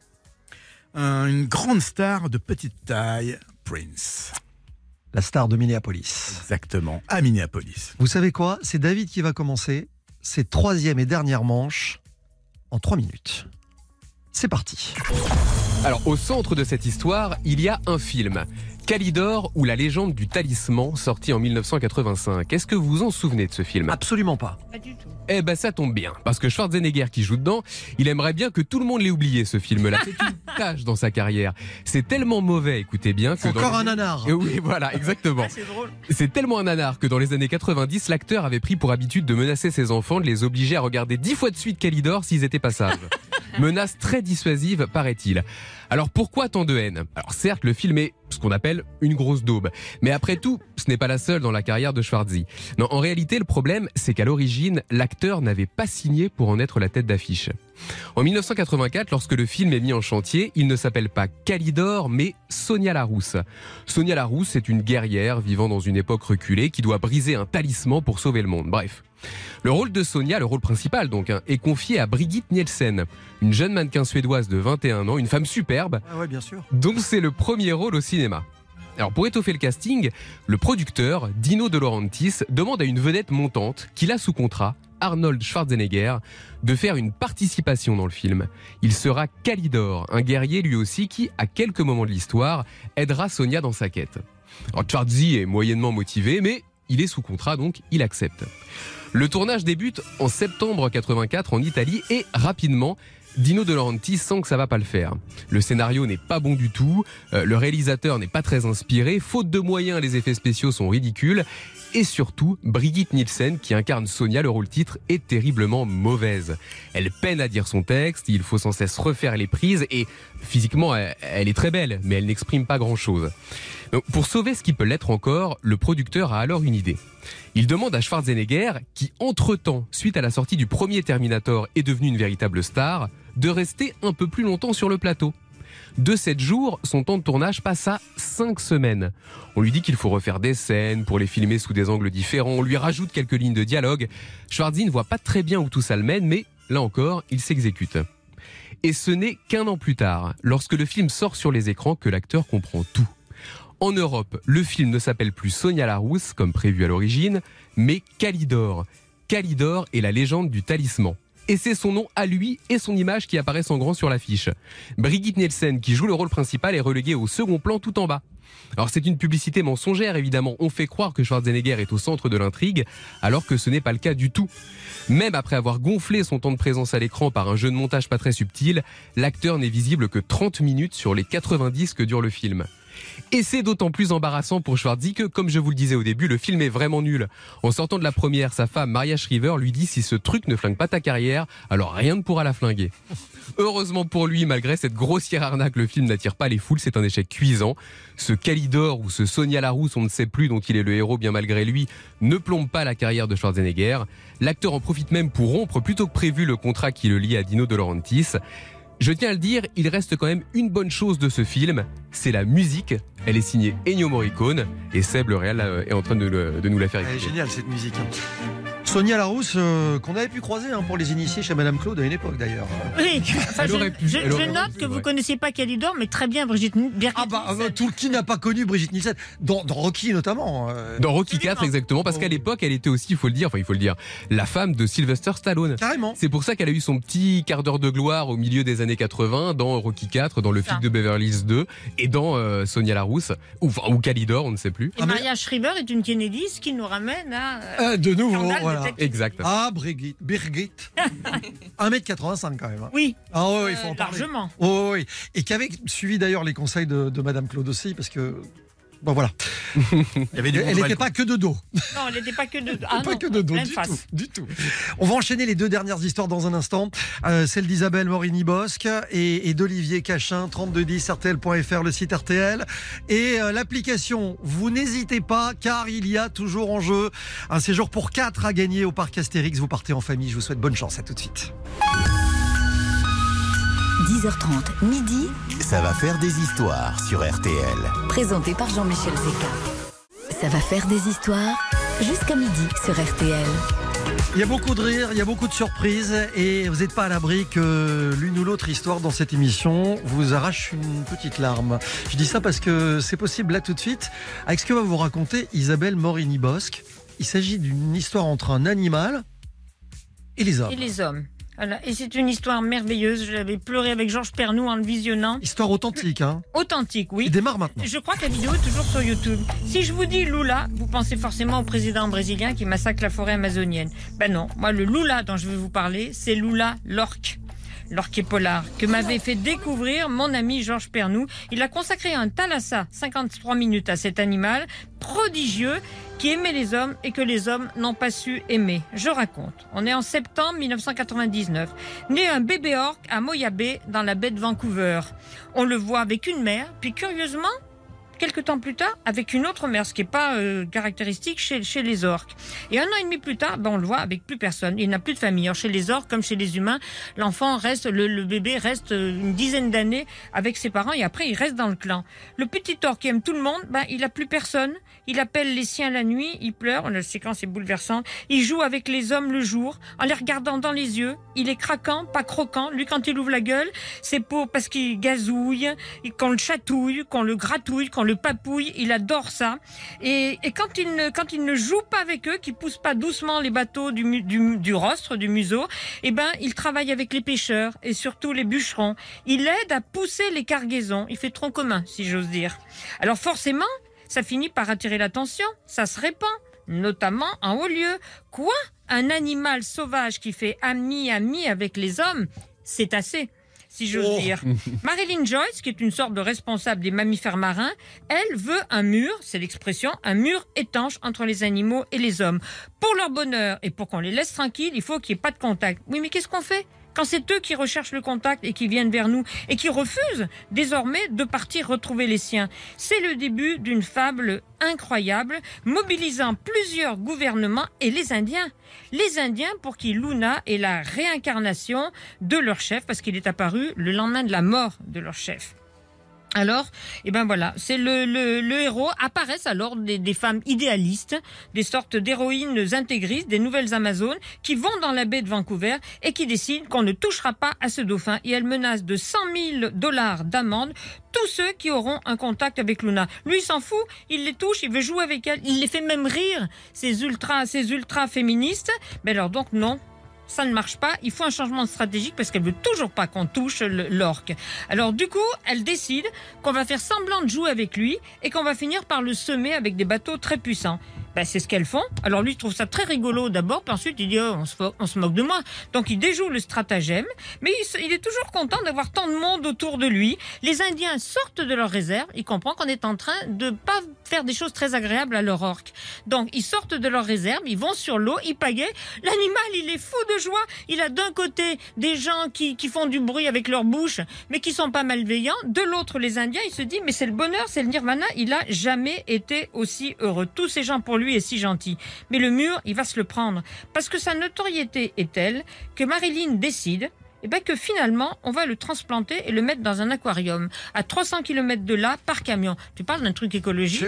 Un- une grande star de petite taille, Prince. la star de Minneapolis. Exactement, à Minneapolis. Vous savez quoi? C'est David qui va commencer. C'est troisième et dernière manche en trois minutes. C'est parti. Alors au centre de cette histoire, il y a un film. Calidor ou la légende du talisman, sorti en 1985. Est-ce que vous vous en souvenez de ce film? Absolument pas. pas du tout. Eh ben ça tombe bien, parce que Schwarzenegger qui joue dedans, il aimerait bien que tout le monde l'ait oublié ce film-là. C'est une tâche dans sa carrière. C'est tellement mauvais, écoutez bien, que Encore dans un nanar. Eh Oui, voilà, exactement. Ah, c'est drôle. C'est tellement un nanar que dans les années 90, l'acteur avait pris pour habitude de menacer ses enfants, de les obliger à regarder dix fois de suite Calidor s'ils étaient pas sages. Menace très dissuasive, paraît-il. Alors pourquoi tant de haine? Alors certes, le film est ce qu'on appelle une grosse daube. Mais après tout, ce n'est pas la seule dans la carrière de Schwarzy. Non, en réalité, le problème, c'est qu'à l'origine, l'acteur n'avait pas signé pour en être la tête d'affiche. En 1984, lorsque le film est mis en chantier, il ne s'appelle pas Calidor, mais Sonia Larousse. Sonia Larousse est une guerrière vivant dans une époque reculée qui doit briser un talisman pour sauver le monde. Bref. Le rôle de Sonia, le rôle principal donc, hein, est confié à Brigitte Nielsen, une jeune mannequin suédoise de 21 ans, une femme superbe, Ah ouais, bien sûr. dont c'est le premier rôle au cinéma. Alors pour étoffer le casting, le producteur, Dino De Laurentiis, demande à une vedette montante, qu'il a sous contrat, Arnold Schwarzenegger, de faire une participation dans le film. Il sera Calidor, un guerrier lui aussi qui, à quelques moments de l'histoire, aidera Sonia dans sa quête. Alors Schwarzy est moyennement motivé, mais il est sous contrat donc il accepte. Le tournage débute en septembre 84 en Italie et rapidement, Dino De sent que ça va pas le faire. Le scénario n'est pas bon du tout, euh, le réalisateur n'est pas très inspiré, faute de moyens, les effets spéciaux sont ridicules, et surtout, Brigitte Nielsen, qui incarne Sonia, le rôle titre, est terriblement mauvaise. Elle peine à dire son texte, il faut sans cesse refaire les prises, et physiquement, elle, elle est très belle, mais elle n'exprime pas grand-chose. Pour sauver ce qui peut l'être encore, le producteur a alors une idée. Il demande à Schwarzenegger, qui entre-temps, suite à la sortie du premier Terminator, est devenu une véritable star, de rester un peu plus longtemps sur le plateau. De 7 jours, son temps de tournage passe à 5 semaines. On lui dit qu'il faut refaire des scènes pour les filmer sous des angles différents, on lui rajoute quelques lignes de dialogue. Schwarzy ne voit pas très bien où tout ça le mène, mais là encore, il s'exécute. Et ce n'est qu'un an plus tard, lorsque le film sort sur les écrans, que l'acteur comprend tout. En Europe, le film ne s'appelle plus Sonia Larousse, comme prévu à l'origine, mais Calidor. Calidor et la légende du talisman. Et c'est son nom à lui et son image qui apparaissent en grand sur l'affiche. Brigitte Nielsen, qui joue le rôle principal, est reléguée au second plan tout en bas. Alors c'est une publicité mensongère évidemment, on fait croire que Schwarzenegger est au centre de l'intrigue, alors que ce n'est pas le cas du tout. Même après avoir gonflé son temps de présence à l'écran par un jeu de montage pas très subtil, l'acteur n'est visible que 30 minutes sur les 90 que dure le film. Et c'est d'autant plus embarrassant pour Schwarzy que, comme je vous le disais au début, le film est vraiment nul. En sortant de la première, sa femme Maria Shriver lui dit si ce truc ne flingue pas ta carrière, alors rien ne pourra la flinguer. Heureusement pour lui, malgré cette grossière arnaque, le film n'attire pas les foules, c'est un échec cuisant. Ce Calidor ou ce Sonia Larousse, on ne sait plus, dont il est le héros bien malgré lui, ne plombe pas la carrière de Schwarzenegger. L'acteur en profite même pour rompre plutôt que prévu le contrat qui le lie à Dino De Laurentiis. Je tiens à le dire, il reste quand même une bonne chose de ce film, c'est la musique. Elle est signée Ennio Morricone et Seb le Réal euh, est en train de, nous la faire Elle est écouter. géniale cette musique. hein. Sonia Larousse, euh, qu'on avait pu croiser hein, pour les initiés chez Madame Claude à une époque d'ailleurs. Oui, enfin, Elle je, aurait pu, je- elle je aurait note pu, que vous ouais. connaissez pas Calidor, mais très bien Brigitte Birgit Ah bah, euh, tout qui n'a pas connu Brigitte Nielsen dans, dans Rocky notamment. euh. Dans Rocky 4 exactement parce qu'à l'époque elle était aussi il faut le dire enfin il faut le dire la femme de Sylvester Stallone. Carrément. C'est pour ça qu'elle a eu son petit quart d'heure de gloire au milieu des années 80 dans Rocky 4, dans le flic de Beverly Hills 2 et dans euh, Sonia Larousse ou enfin, ou Calidor, on ne sait plus. Et Maria Schreiber est une Kennedy, ce qui nous ramène à. euh, Ah, de nouveau, voilà. Texas. Exact. Ah, Brigitte. Brigitte. 1m85 quand même. hein. Oui. Ah ouais, il faut Euh, en parler. largement. Oh, oui. Et qui avait suivi d'ailleurs les conseils de, de Madame Claude aussi, parce que. Bon voilà. avait du Elle n'était pas que de dos. Non, elle n'était pas que de. Ah pas non, que de dos, du face. tout, du tout. On va enchaîner les deux dernières histoires dans un instant. Euh, celle d'Isabelle Morini-Bosque et, et d'Olivier Cachin, 3210 RTL.fr, le site RTL. Et euh, l'application, vous n'hésitez pas, car il y a toujours en jeu un séjour pour 4 à gagner au parc Astérix. Vous partez en famille, je vous souhaite bonne chance. À tout de suite. 10h30, midi, Ça va faire des histoires sur RTL. présenté par Jean-Michel Zeka. Ça va faire des histoires jusqu'à midi sur RTL. Il y a beaucoup de rires, il y a beaucoup de surprises et vous n'êtes pas à l'abri que l'une ou l'autre histoire dans cette émission vous arrache une petite larme. Je dis ça parce que c'est possible là tout de suite avec ce que va vous raconter Isabelle Morini-Bosque. Il s'agit d'une histoire entre un animal et les hommes. Et les hommes. Voilà. Et c'est une histoire merveilleuse. J'avais pleuré avec Georges Pernou en le visionnant. Histoire authentique, hein Authentique, oui. Il démarre maintenant. Je crois que la vidéo est toujours sur YouTube. Si je vous dis Lula, vous pensez forcément au président brésilien qui massacre la forêt amazonienne. Ben non, moi le Lula dont je vais vous parler, c'est Lula l'orque. L'orque et polar, que m'avait fait découvrir mon ami Georges Pernou. Il a consacré un thalassa, 53 minutes à cet animal prodigieux qui aimait les hommes et que les hommes n'ont pas su aimer. Je raconte. On est en septembre 1999. Né un bébé orque à Moyabé, dans la baie de Vancouver. On le voit avec une mère, puis curieusement, quelques temps plus tard, avec une autre mère, ce qui n'est pas euh, caractéristique chez, chez les orques. Et un an et demi plus tard, ben, on le voit avec plus personne. Il n'a plus de famille. Chez les orques, comme chez les humains, l'enfant reste, le, bébé reste euh, une dizaine d'années avec ses parents et après, il reste dans le clan. Le petit orque qui aime tout le monde, ben, il a plus personne. Il appelle les siens la nuit, il pleure, la séquence est bouleversante. Il joue avec les hommes le jour, en les regardant dans les yeux. Il est craquant, pas croquant. Lui, quand il ouvre la gueule, c'est pour parce qu'il gazouille, qu'on le chatouille, qu'on le gratouille, qu'on le papouille. Il adore ça. Et, et quand il ne quand il ne joue pas avec eux, qu'il pousse pas doucement les bateaux du, du, du rostre, du museau, eh ben il travaille avec les pêcheurs et surtout les bûcherons. Il aide à pousser les cargaisons. Il fait tronc commun, si j'ose dire. Alors forcément, ça finit par attirer l'attention. Ça se répand notamment en haut lieu. Quoi? Un animal sauvage qui fait ami-ami avec les hommes? C'est assez, si j'ose Oh. dire. Marilyn Joyce, qui est une sorte de responsable des mammifères marins, elle veut un mur, c'est l'expression, un mur étanche entre les animaux et les hommes. Pour leur bonheur et pour qu'on les laisse tranquilles, il faut qu'il n'y ait pas de contact. Oui, mais qu'est-ce qu'on fait? Quand c'est eux qui recherchent le contact et qui viennent vers nous et qui refusent désormais de partir retrouver les siens. C'est le début d'une fable incroyable mobilisant plusieurs gouvernements et les Indiens. Les Indiens pour qui Luna est la réincarnation de leur chef parce qu'il est apparu le lendemain de la mort de leur chef. Alors, eh ben voilà, c'est le, le, héros. Apparaissent alors des, femmes idéalistes, des sortes d'héroïnes intégristes, des nouvelles Amazones, qui vont dans la baie de Vancouver et qui décident qu'on ne touchera pas à ce dauphin. Et elles menacent de 100 000 dollars d'amende tous ceux qui auront un contact avec Luna. Lui, s'en fout, il les touche, il veut jouer avec elles, il les fait même rire, ces ultra, ces ultra féministes. Mais alors donc non, ça ne marche pas. Il faut un changement stratégique parce qu'elle veut toujours pas qu'on touche l'orque. Alors du coup, elle décide qu'on va faire semblant de jouer avec lui et qu'on va finir par le semer avec des bateaux très puissants. Ben, c'est ce qu'elles font. Alors lui, il trouve ça très rigolo d'abord, puis ensuite il dit oh, on, se, moque de moi. Donc il déjoue le stratagème, mais il est toujours content d'avoir tant de monde autour de lui. Les Indiens sortent de leur réserve, il comprend qu'on est en train de pas faire des choses très agréables à leur orque. Donc ils sortent de leur réserve, ils vont sur l'eau, ils pagaient. L'animal, il est fou de joie. Il a d'un côté des gens qui, qui font du bruit avec leur bouche, mais qui sont pas malveillants. De l'autre, les Indiens, il se dit mais c'est le bonheur, c'est le nirvana. Il a jamais été aussi heureux. Tous ces gens pour lui est si gentil. Mais le mur, il va se le prendre. Parce que sa notoriété est telle que Marilyn décide eh ben que finalement, on va le transplanter et le mettre dans un aquarium à 300 km de là par camion. Tu parles d'un truc écologique.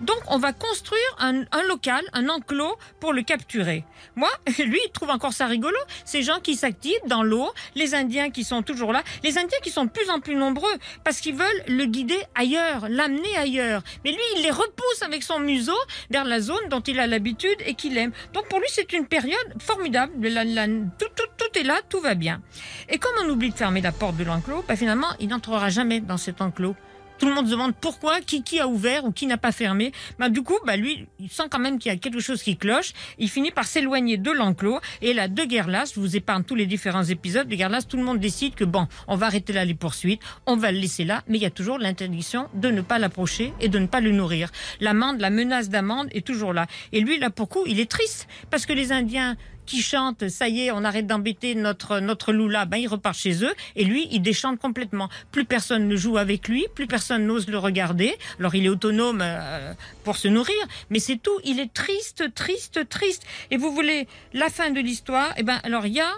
Donc, on va construire un, un local, un enclos pour le capturer. Moi, lui, il trouve encore ça rigolo. Ces gens qui s'activent dans l'eau, les Indiens qui sont toujours là, les Indiens qui sont de plus en plus nombreux parce qu'ils veulent le guider ailleurs, l'amener ailleurs. Mais lui, il les repousse avec son museau vers la zone dont il a l'habitude et qu'il aime. Donc, pour lui, c'est une période formidable. La- la- tout, tout, tout est là, tout va bien. Et comme on oublie de fermer la porte de l'enclos, bah finalement, il n'entrera jamais dans cet enclos. Tout le monde se demande pourquoi, qui, qui a ouvert ou qui n'a pas fermé. Bah, du coup, bah, lui, il sent quand même qu'il y a quelque chose qui cloche. Il finit par s'éloigner de l'enclos. Et là, de Guerlas, je vous épargne tous les différents épisodes. De Guerlas, tout le monde décide que bon, on va arrêter là les poursuites, on va le laisser là, mais il y a toujours l'interdiction de ne pas l'approcher et de ne pas le nourrir. L'amende, la menace d'amende est toujours là. Et lui, là, pour coup, il est triste parce que les Indiens qui chantent, ça y est, on arrête d'embêter notre notre Lula, ben il repart chez eux et lui il déchante complètement. Plus personne ne joue avec lui, plus personne n'ose le regarder. Alors il est autonome euh, pour se nourrir, mais c'est tout. Il est triste, triste, triste. Et vous voulez la fin de l'histoire? Eh ben alors il y a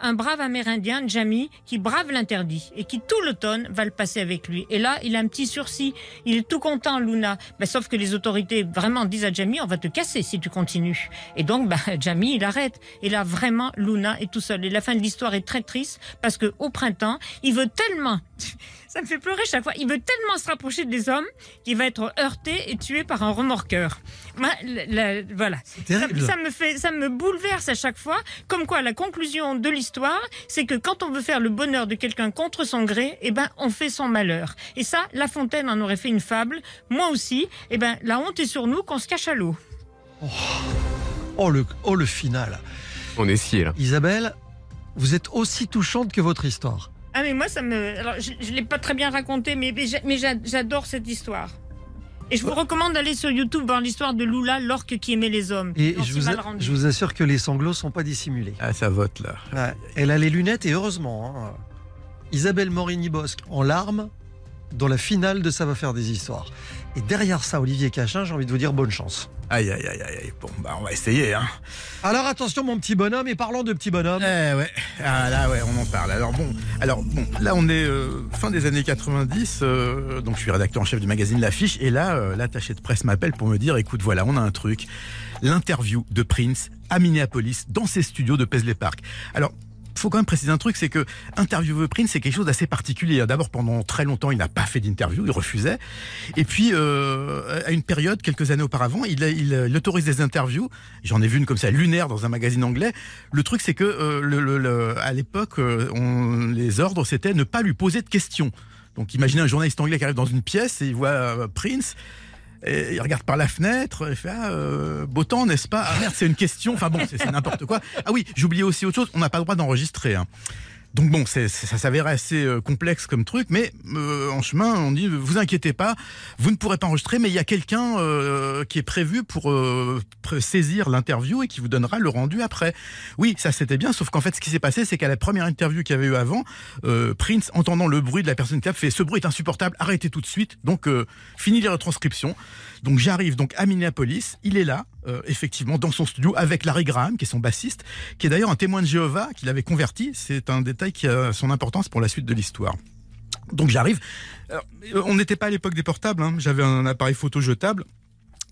un brave Amérindien, Jamie, qui brave l'interdit et qui tout l'automne va le passer avec lui. Et là, il a un petit sursis. Il est tout content, Luna. Ben, sauf que les autorités vraiment disent à Jamie, on va te casser si tu continues. Et donc, ben, Jamie, il arrête. Et là, vraiment, Luna est tout seul. Et la fin de l'histoire est très triste parce que au printemps, il veut tellement, ça me fait pleurer chaque fois, il veut tellement se rapprocher des hommes qu'il va être heurté et tué par un remorqueur. La- la- voilà. terrible. Ça, ça me fait, ça me bouleverse à chaque fois. Comme quoi, la conclusion de l'histoire, c'est que quand on veut faire le bonheur de quelqu'un contre son gré, eh ben, on fait son malheur. Et ça, La Fontaine en aurait fait une fable. Moi aussi. Eh ben, la honte est sur nous qu'on se cache à l'eau. Oh le, oh, le final. On est scié là. Isabelle, vous êtes aussi touchante que votre histoire. Ah mais moi ça me, alors je, je l'ai pas très bien raconté, mais mais j'a- mais j'a- j'adore cette histoire. Et je vous recommande d'aller sur YouTube voir l'histoire de Lula, l'orque qui aimait les hommes. Et je vous, mal a- rendu. je vous assure que les sanglots sont pas dissimulés. Ah, ça vote là. Ouais, Elle a les lunettes et heureusement. hein. Isabelle Morini-Bosque en larmes dans la finale de Ça va faire des histoires. Et derrière ça, Olivier Cachin, j'ai envie de vous dire bonne chance. Aïe, aïe, aïe, aïe. Bon, bah, on va essayer, hein. Alors attention, mon petit bonhomme, et parlons de petit bonhomme. Eh ouais, ah, là ouais, on en parle. Alors bon, alors bon, là on est euh, fin des années 90, euh, donc je suis rédacteur en chef du magazine L'Affiche, et là euh, l'attaché de presse m'appelle pour me dire, écoute, voilà, on a un truc, l'interview de Prince à Minneapolis dans ses studios de Paisley Park. Alors faut quand même préciser un truc, c'est que interviewer Prince, c'est quelque chose d'assez particulier. D'abord, pendant très longtemps, il n'a pas fait d'interview, il refusait. Et puis, euh, à une période, quelques années auparavant, il, autorise des interviews. J'en ai vu une comme ça, lunaire, dans un magazine anglais. Le truc, c'est que euh, à l'époque, euh, les ordres, c'était ne pas lui poser de questions. Donc, imaginez un journaliste anglais qui arrive dans une pièce et il voit Prince. Et il regarde par la fenêtre, il fait ah, euh, beau temps, n'est-ce pas? Ah merde, c'est une question. Enfin bon, c'est n'importe quoi. Ah oui, oublié aussi autre chose. On n'a pas le droit d'enregistrer. hein. Donc bon, ça s'avérait assez euh, complexe comme truc, mais euh, en chemin, on dit vous inquiétez pas, vous ne pourrez pas enregistrer, mais il y a quelqu'un euh, qui est prévu pour saisir l'interview et qui vous donnera le rendu après. Oui, ça c'était bien, sauf qu'en fait, ce qui s'est passé, c'est qu'à la première interview qu'il y avait eu avant, Prince, entendant le bruit de la personne qui tape, fait ce bruit est insupportable, arrêtez tout de suite. Donc fini les retranscriptions. Donc j'arrive donc à Minneapolis, il est là, euh, effectivement, dans son studio avec Larry Graham, qui est son bassiste, qui est d'ailleurs un témoin de Jéhovah, qu'il avait converti. C'est un détail qui a son importance pour la suite de l'histoire. Donc j'arrive. Euh, on n'était pas à l'époque des portables. hein. J'avais un appareil photo jetable.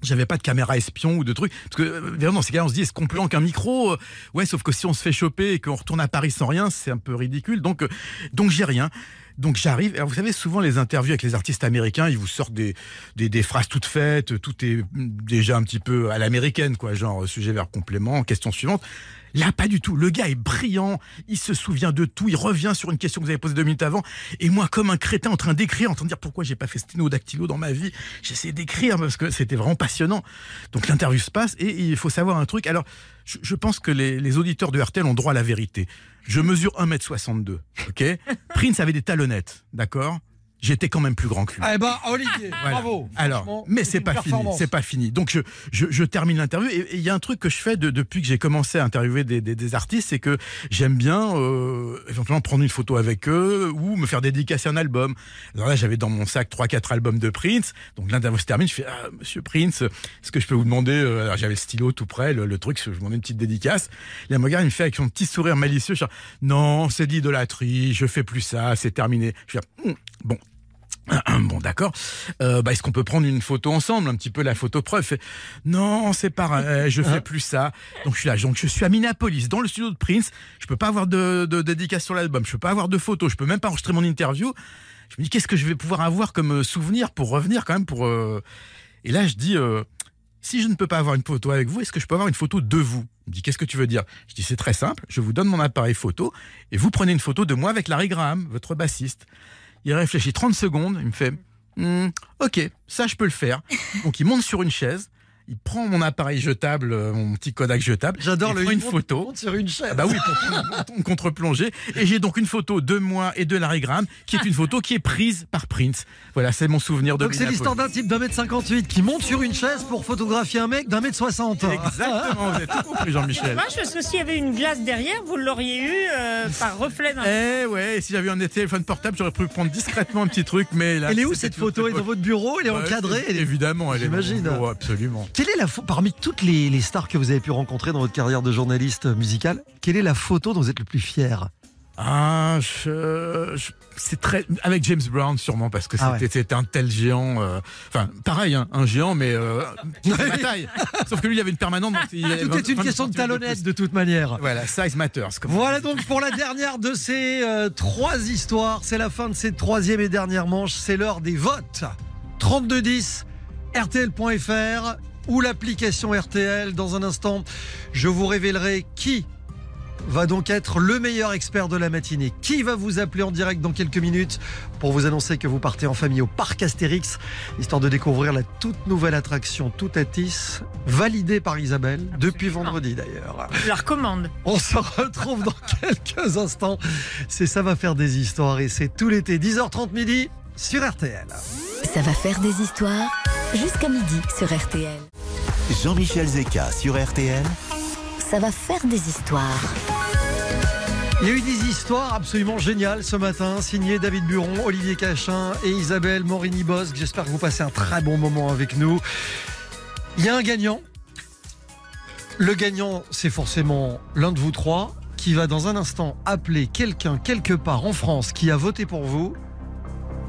J'avais pas de caméra espion ou de trucs. Parce que, euh, dans ces cas on se dit, est-ce qu'on planque un micro? Euh, Ouais, sauf que si on se fait choper et qu'on retourne à Paris sans rien, c'est un peu ridicule. Donc, euh, donc j'ai rien. Donc j'arrive. Alors vous savez, souvent les interviews avec les artistes américains, ils vous sortent des, des, phrases toutes faites, tout est mm, déjà un petit peu à l'américaine, quoi, genre sujet, verbe, complément, question suivante. Là, pas du tout. Le gars est brillant, il se souvient de tout, il revient sur une question que vous avez posée deux minutes avant. Et moi, comme un crétin en train d'écrire, en train de dire pourquoi j'ai pas fait sténodactylo dans ma vie, j'essaie d'écrire parce que c'était vraiment passionnant. Donc l'interview se passe et il faut savoir un truc. Alors, je, pense que les, les auditeurs de RTL ont droit à la vérité. Je mesure 1m62, ok? Prince avait des talonnettes, d'accord? J'étais quand même plus grand que lui. Eh ben, Olivier, Voilà. bravo. Alors, mais c'est pas fini, c'est pas fini. Donc je, je, je termine l'interview et il y a un truc que je fais de- depuis que j'ai commencé à interviewer des, des, des artistes, c'est que j'aime bien euh, éventuellement prendre une photo avec eux ou me faire dédicacer un album. Alors là, j'avais dans mon sac trois quatre albums de Prince. Donc l'interview se termine, je fais ah, Monsieur Prince, est-ce que je peux vous demander euh, Alors j'avais le stylo tout près, le, le truc, je lui demandais une petite dédicace. Il me regarde, il me fait avec son petit sourire malicieux, je dis, non, c'est de l'idolâtrie, je fais plus ça, c'est terminé. Je dis Hum, bon. Bon, d'accord. Euh, bah, est-ce qu'on peut prendre une photo ensemble, un petit peu la photo preuve? Fait, Non, c'est pareil, je fais plus ça. Donc je suis là, donc je suis à Minneapolis, dans le studio de Prince. Je peux pas avoir de, de dédicace sur l'album, je peux pas avoir de photos, je peux même pas enregistrer mon interview. Je me dis qu'est-ce que je vais pouvoir avoir comme euh, souvenir pour revenir quand même pour. euh, Et là, je dis. euh, si je ne peux pas avoir une photo avec vous, est-ce que je peux avoir une photo de vous? Il me dit, qu'est-ce que tu veux dire? Je dis, c'est très simple, je vous donne mon appareil photo et vous prenez une photo de moi avec Larry Graham, votre bassiste. Il réfléchit 30 secondes, il me fait, Hmm, ok, ça je peux le faire. Donc il monte sur une chaise, il prend mon appareil jetable, euh, mon petit Kodak jetable, J'adore il le prend une photo. il monte sur une chaise. Ah bah oui, pour contre-plongée. Et j'ai donc une photo de moi et de Larry Graham, qui est une photo qui est prise par Prince. Voilà, c'est mon souvenir de Donc c'est l'histoire d'un type d'un mètre 58 qui monte sur une chaise pour photographier un mec d'un mètre 60. Exactement, vous avez tout compris, Jean-Michel. Dommage parce que s'il y avait une glace derrière, vous l'auriez eu euh, par reflet d'un. Eh ouais, et si j'avais eu un téléphone portable, j'aurais pu prendre discrètement un petit truc, mais là. Elle est où cette photo? Elle est dans votre bureau Elle est Ouais, encadrée c'est- elle est- Évidemment, elle est. J'imagine. absolument. Quelle est la parmi toutes les, les stars que vous avez pu rencontrer dans votre carrière de journaliste musical Quelle est la photo dont vous êtes le plus fier? Ah, je- je- c'est très avec James Brown sûrement parce que c'était Ah ouais. c'était un tel géant. euh, Enfin, pareil, hein, un géant, mais euh, ma taille. Sauf que lui, il avait une permanente. donc il avait Tout 20 est une 20 question de talonnette de toute manière. Voilà, size matters. comme Voilà donc pour la dernière de ces euh, trois histoires. C'est la fin de cette troisième et dernière manche. C'est l'heure des votes. 3210, RTL.fr ou l'application RTL. Dans un instant, je vous révélerai qui va donc être le meilleur expert de la matinée. Qui va vous appeler en direct dans quelques minutes pour vous annoncer que vous partez en famille au parc Astérix, histoire de découvrir la toute nouvelle attraction Toutatis, validée par Isabelle depuis vendredi d'ailleurs. Je la recommande. On se retrouve dans quelques instants. C'est Ça va faire des histoires et c'est tout l'été, 10h30 midi sur RTL. Ça va faire des histoires jusqu'à midi sur RTL. Jean-Michel Zeka sur RTL. Ça va faire des histoires. Il y a eu des histoires absolument géniales ce matin, signées David Buron, Olivier Cachin et Isabelle Morini-Bosque. J'espère que vous passez un très bon moment avec nous. Il y a un gagnant. Le gagnant, c'est forcément l'un de vous trois qui va dans un instant appeler quelqu'un quelque part en France qui a voté pour vous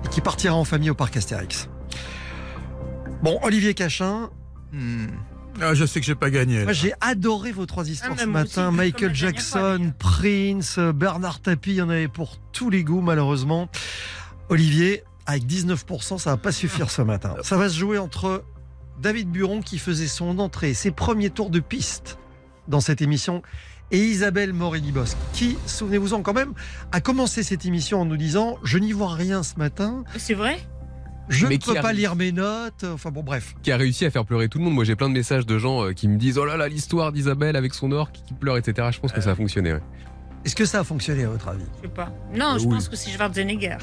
et qui partira en famille au parc Astérix. Bon, Olivier Cachin, Hmm. Ah, je sais que j'ai pas gagné. là. moi, j'ai adoré vos trois histoires Ah, ce aussi, matin. Michael fois, Jackson, Prince, Bernard Tapie, il y en avait pour tous les goûts, malheureusement. Olivier, avec 19%, ça va pas suffire ce matin. Ça va se jouer entre David Buron, qui faisait son entrée, ses premiers tours de piste dans cette émission, et Isabelle Morini-Bosque, qui, souvenez-vous-en quand même, a commencé cette émission en nous disant Je n'y vois rien ce matin, C'est vrai? Je Mais ne peux pas lire mes notes. Enfin bon, bref. Qui a réussi à faire pleurer tout le monde. Moi, j'ai plein de messages de gens euh, qui me disent Oh là là, l'histoire d'Isabelle avec son or qui pleure, etc. Je pense que ça a fonctionné. ouais. Est-ce que ça a fonctionné à votre avis? Je sais pas. Non, je oui. pense que c'est Schwarzenegger.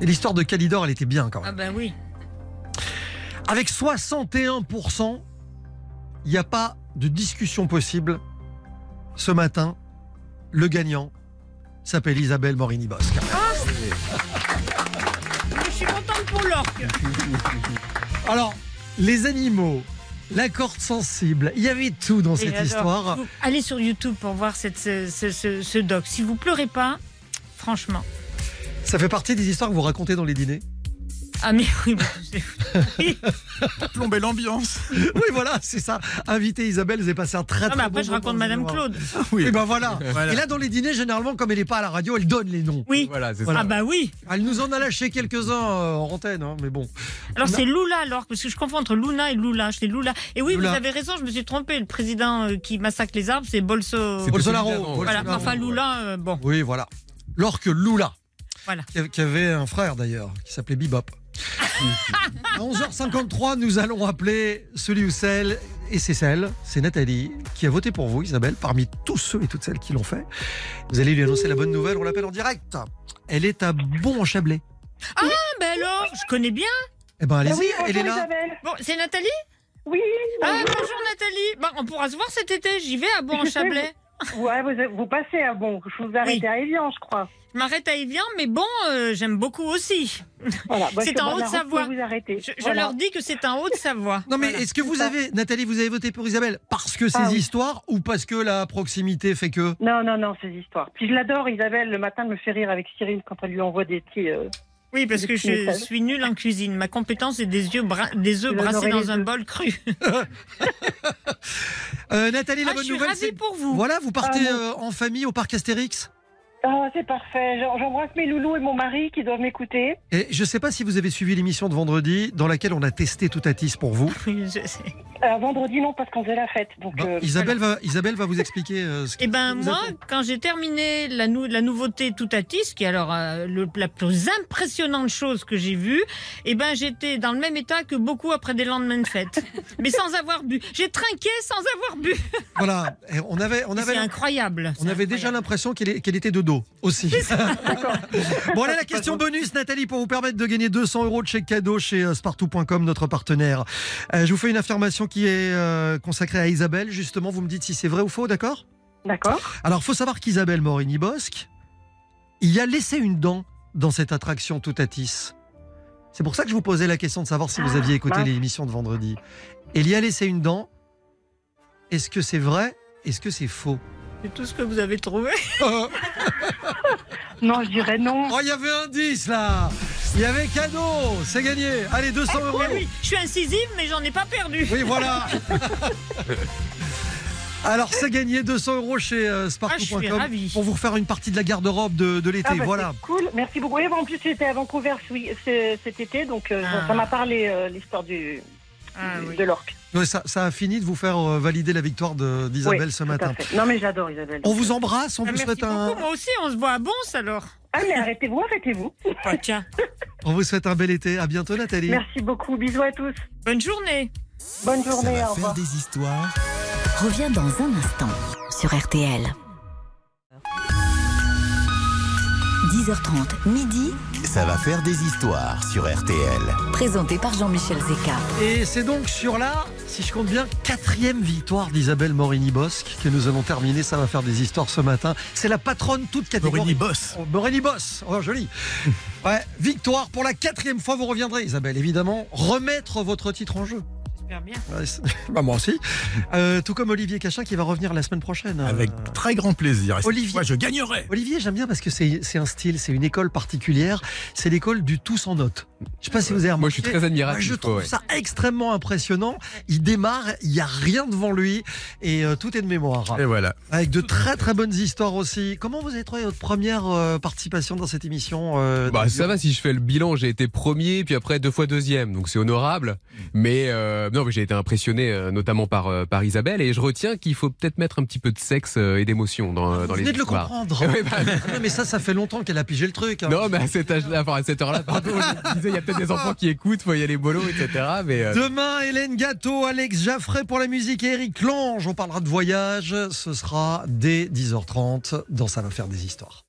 Et l'histoire de Calidor, elle était bien quand même. Ah ben oui. Avec 61%, il n'y a pas de discussion possible. Ce matin, le gagnant s'appelle Isabelle Morini-Bosque. Je Alors, les animaux, la corde sensible, il y avait tout dans Et cette alors, histoire. allez sur YouTube pour voir cette, ce, ce- ce- ce doc. Si vous pleurez pas, franchement. Ça fait partie des histoires que vous racontez dans les dîners? Ah mais oui, Plomber l'ambiance. Oui, voilà, c'est ça. Inviter Isabelle, vous avez passé un très Ah, très mais après bon je moment, raconte Madame. Claude. Oui. Et ben voilà. Voilà. Et là, dans les dîners, généralement, comme elle n'est pas à la radio, elle donne les noms. Oui. Voilà, c'est Voilà. ça. Ah bah oui. Elle nous en a lâché quelques-uns euh, en antenne, hein, mais bon. Alors Non. c'est Lula alors parce que je confonds entre Luna et Lula. C'est Lula. Et oui, Lula. vous avez raison, je me suis trompé. Le président euh, qui massacre les arbres, c'est Bolso. Bolsonaro. ouais. Voilà. Bolsonaro, Enfin ouais. Lula, euh, bon. Oui, voilà. Lorsque Lula, Voilà. qui av- qui avait un frère d'ailleurs, qui s'appelait Bebop. À 11h53, nous allons appeler celui ou celle, et c'est celle, c'est Nathalie, qui a voté pour vous, Isabelle, parmi tous ceux et toutes celles qui l'ont fait. Vous allez lui annoncer la bonne nouvelle, on l'appelle en direct. Elle est à Bon-en-Chablais. Ah ben alors, je connais bien. Eh ben, allez-y, Ah oui, elle est là. Isabelle. Bon, c'est Nathalie? Oui, Ah bonjour. Nathalie. Bon, on pourra se voir cet été. J'y vais à Bon-en-Chablais. Ouais, vous, vous passez à bon. Je vous arrête Oui. à Evian, je crois. Je m'arrête à Evian, mais bon, euh, j'aime beaucoup aussi. Voilà. Bah, C'est en Haute-Savoie. Je, je Voilà. leur dis que c'est en Haute-Savoie. Non mais Voilà. est-ce que vous avez, Nathalie, vous avez voté pour Isabelle parce que ces Ah oui. histoires ou parce que la proximité fait que? Non, non, non, ces histoires. Puis je l'adore, Isabelle. Le matin, elle me fait rire avec Cyril quand elle lui envoie des petits. euh, Oui, parce que je suis nulle en cuisine. Ma compétence est des, yeux bra- des œufs brassés dans un bol cru. Euh, Nathalie, la Ah, je bonne suis nouvelle, ravie pour vous. voilà, vous partez Ah, euh, en famille au parc Astérix? Ah, c'est parfait. J'en- J'embrasse mes loulous et mon mari qui doivent m'écouter. Et je ne sais pas si vous avez suivi l'émission de vendredi dans laquelle on a testé Toutatis pour vous. Oui, je sais. Euh, vendredi, non, parce qu'on faisait la fête. Donc, euh, Isabelle, va, Isabelle va vous expliquer euh, ce qui Eh ben vous moi, quand j'ai terminé la, nou- la nouveauté Toutatis, qui est alors euh, le- la plus impressionnante chose que j'ai vue, eh ben j'étais dans le même état que beaucoup après des lendemains de fête, mais sans avoir bu. J'ai trinqué sans avoir bu. Voilà, Et on avait, on avait, C'est incroyable. on avait déjà l'impression qu'elle était de dos aussi. bon, allez, la question bonus, Nathalie, pour vous permettre de gagner 200 euros de chèque cadeau chez euh, Spartou.com, notre partenaire. Euh, je vous fais une affirmation qui est euh, consacrée à Isabelle. Justement, vous me dites si c'est vrai ou faux, d'accord? D'accord. Alors, faut savoir qu'Isabelle Morini-Bosque, il y a laissé une dent dans cette attraction Toutatis. C'est pour ça que je vous posais la question de savoir si vous aviez écouté l'émission de vendredi. Elle y a laissé une dent. Est-ce que c'est vrai? Est-ce que c'est faux? C'est tout ce que vous avez trouvé. Oh, Non, je dirais non. il y avait un 10 là Il y avait cadeau C'est gagné Allez, 200 euros Oui, oui, je suis incisive, mais j'en ai pas perdu. Oui, voilà Alors, c'est gagné 200 euros chez euh, Ah, je Spartou.com suis ravie. pour vous refaire une partie de la garde-robe de, de l'été. Ah, bah, voilà. Cool, merci beaucoup. Oui, en plus, j'étais à Vancouver oui, ce- cet été, donc euh, Ah. ça m'a parlé euh, l'histoire du, Ah, oui. de l'orque. Ça, ça a fini de vous faire euh, valider la victoire d'Isabelle Oui, ce matin. Non, mais j'adore Isabelle. On vous embrasse, on Ah, vous merci souhaite un, beaucoup. Moi aussi, on se voit à Bons alors. Ah, mais arrêtez-vous, arrêtez-vous. Ah, tiens, on vous souhaite un bel été. À bientôt, Nathalie. Merci beaucoup. Bisous à tous. bonne journée. Bonne Ça journée. va Au faire revoir. des histoires. Reviens dans un instant sur RTL. 10h30, midi, Ça va faire des histoires sur RTL. présenté par Jean-Michel Zeka. Et c'est donc sur la, si je compte bien, quatrième victoire d'Isabelle Morini-Bosque que nous allons terminer. Ça va faire des histoires ce matin. C'est la patronne toute catégorie. Morini Boss. Oh, Morini Boss, oh joli. Ouais, victoire pour la quatrième fois. Vous reviendrez, Isabelle, évidemment, remettre votre titre en jeu. Bien. Bah, moi aussi. Euh, tout comme Olivier Cachin qui va revenir la semaine prochaine. Avec Euh, très grand plaisir. Olivier. fois, je gagnerai. Olivier, j'aime bien parce que c'est c'est un style, c'est une école particulière. C'est l'école du tous en note. Je sais pas si vous avez remarqué. Moi, je suis très admiratif. Je trouve ouais. ça extrêmement impressionnant. Il démarre, il n'y a rien devant lui et euh, tout est de mémoire. Et voilà. Avec de très très bonnes histoires aussi. Comment vous avez trouvé votre première euh, participation dans cette émission euh, Bah ça va si je fais le bilan, j'ai été premier puis après deux fois deuxième, donc c'est honorable. Mais non, mais j'ai été impressionné notamment par par Isabelle et je retiens qu'il faut peut-être mettre un petit peu de sexe et d'émotion dans Vous dans les venez de le comprendre. Ouais, bah, Non, mais ça, ça fait longtemps qu'elle a pigé le truc. hein. non, mais à cet âge-là, enfin à cette heure-là, pardon, il y a peut-être des enfants qui écoutent, faut y aller mollo, etc. Mais euh, Demain, Hélène Gâteau, Alex Jaffray pour la musique et Eric Lange. On parlera de voyage. Ce sera dès 10h30 dans Ça va faire des histoires.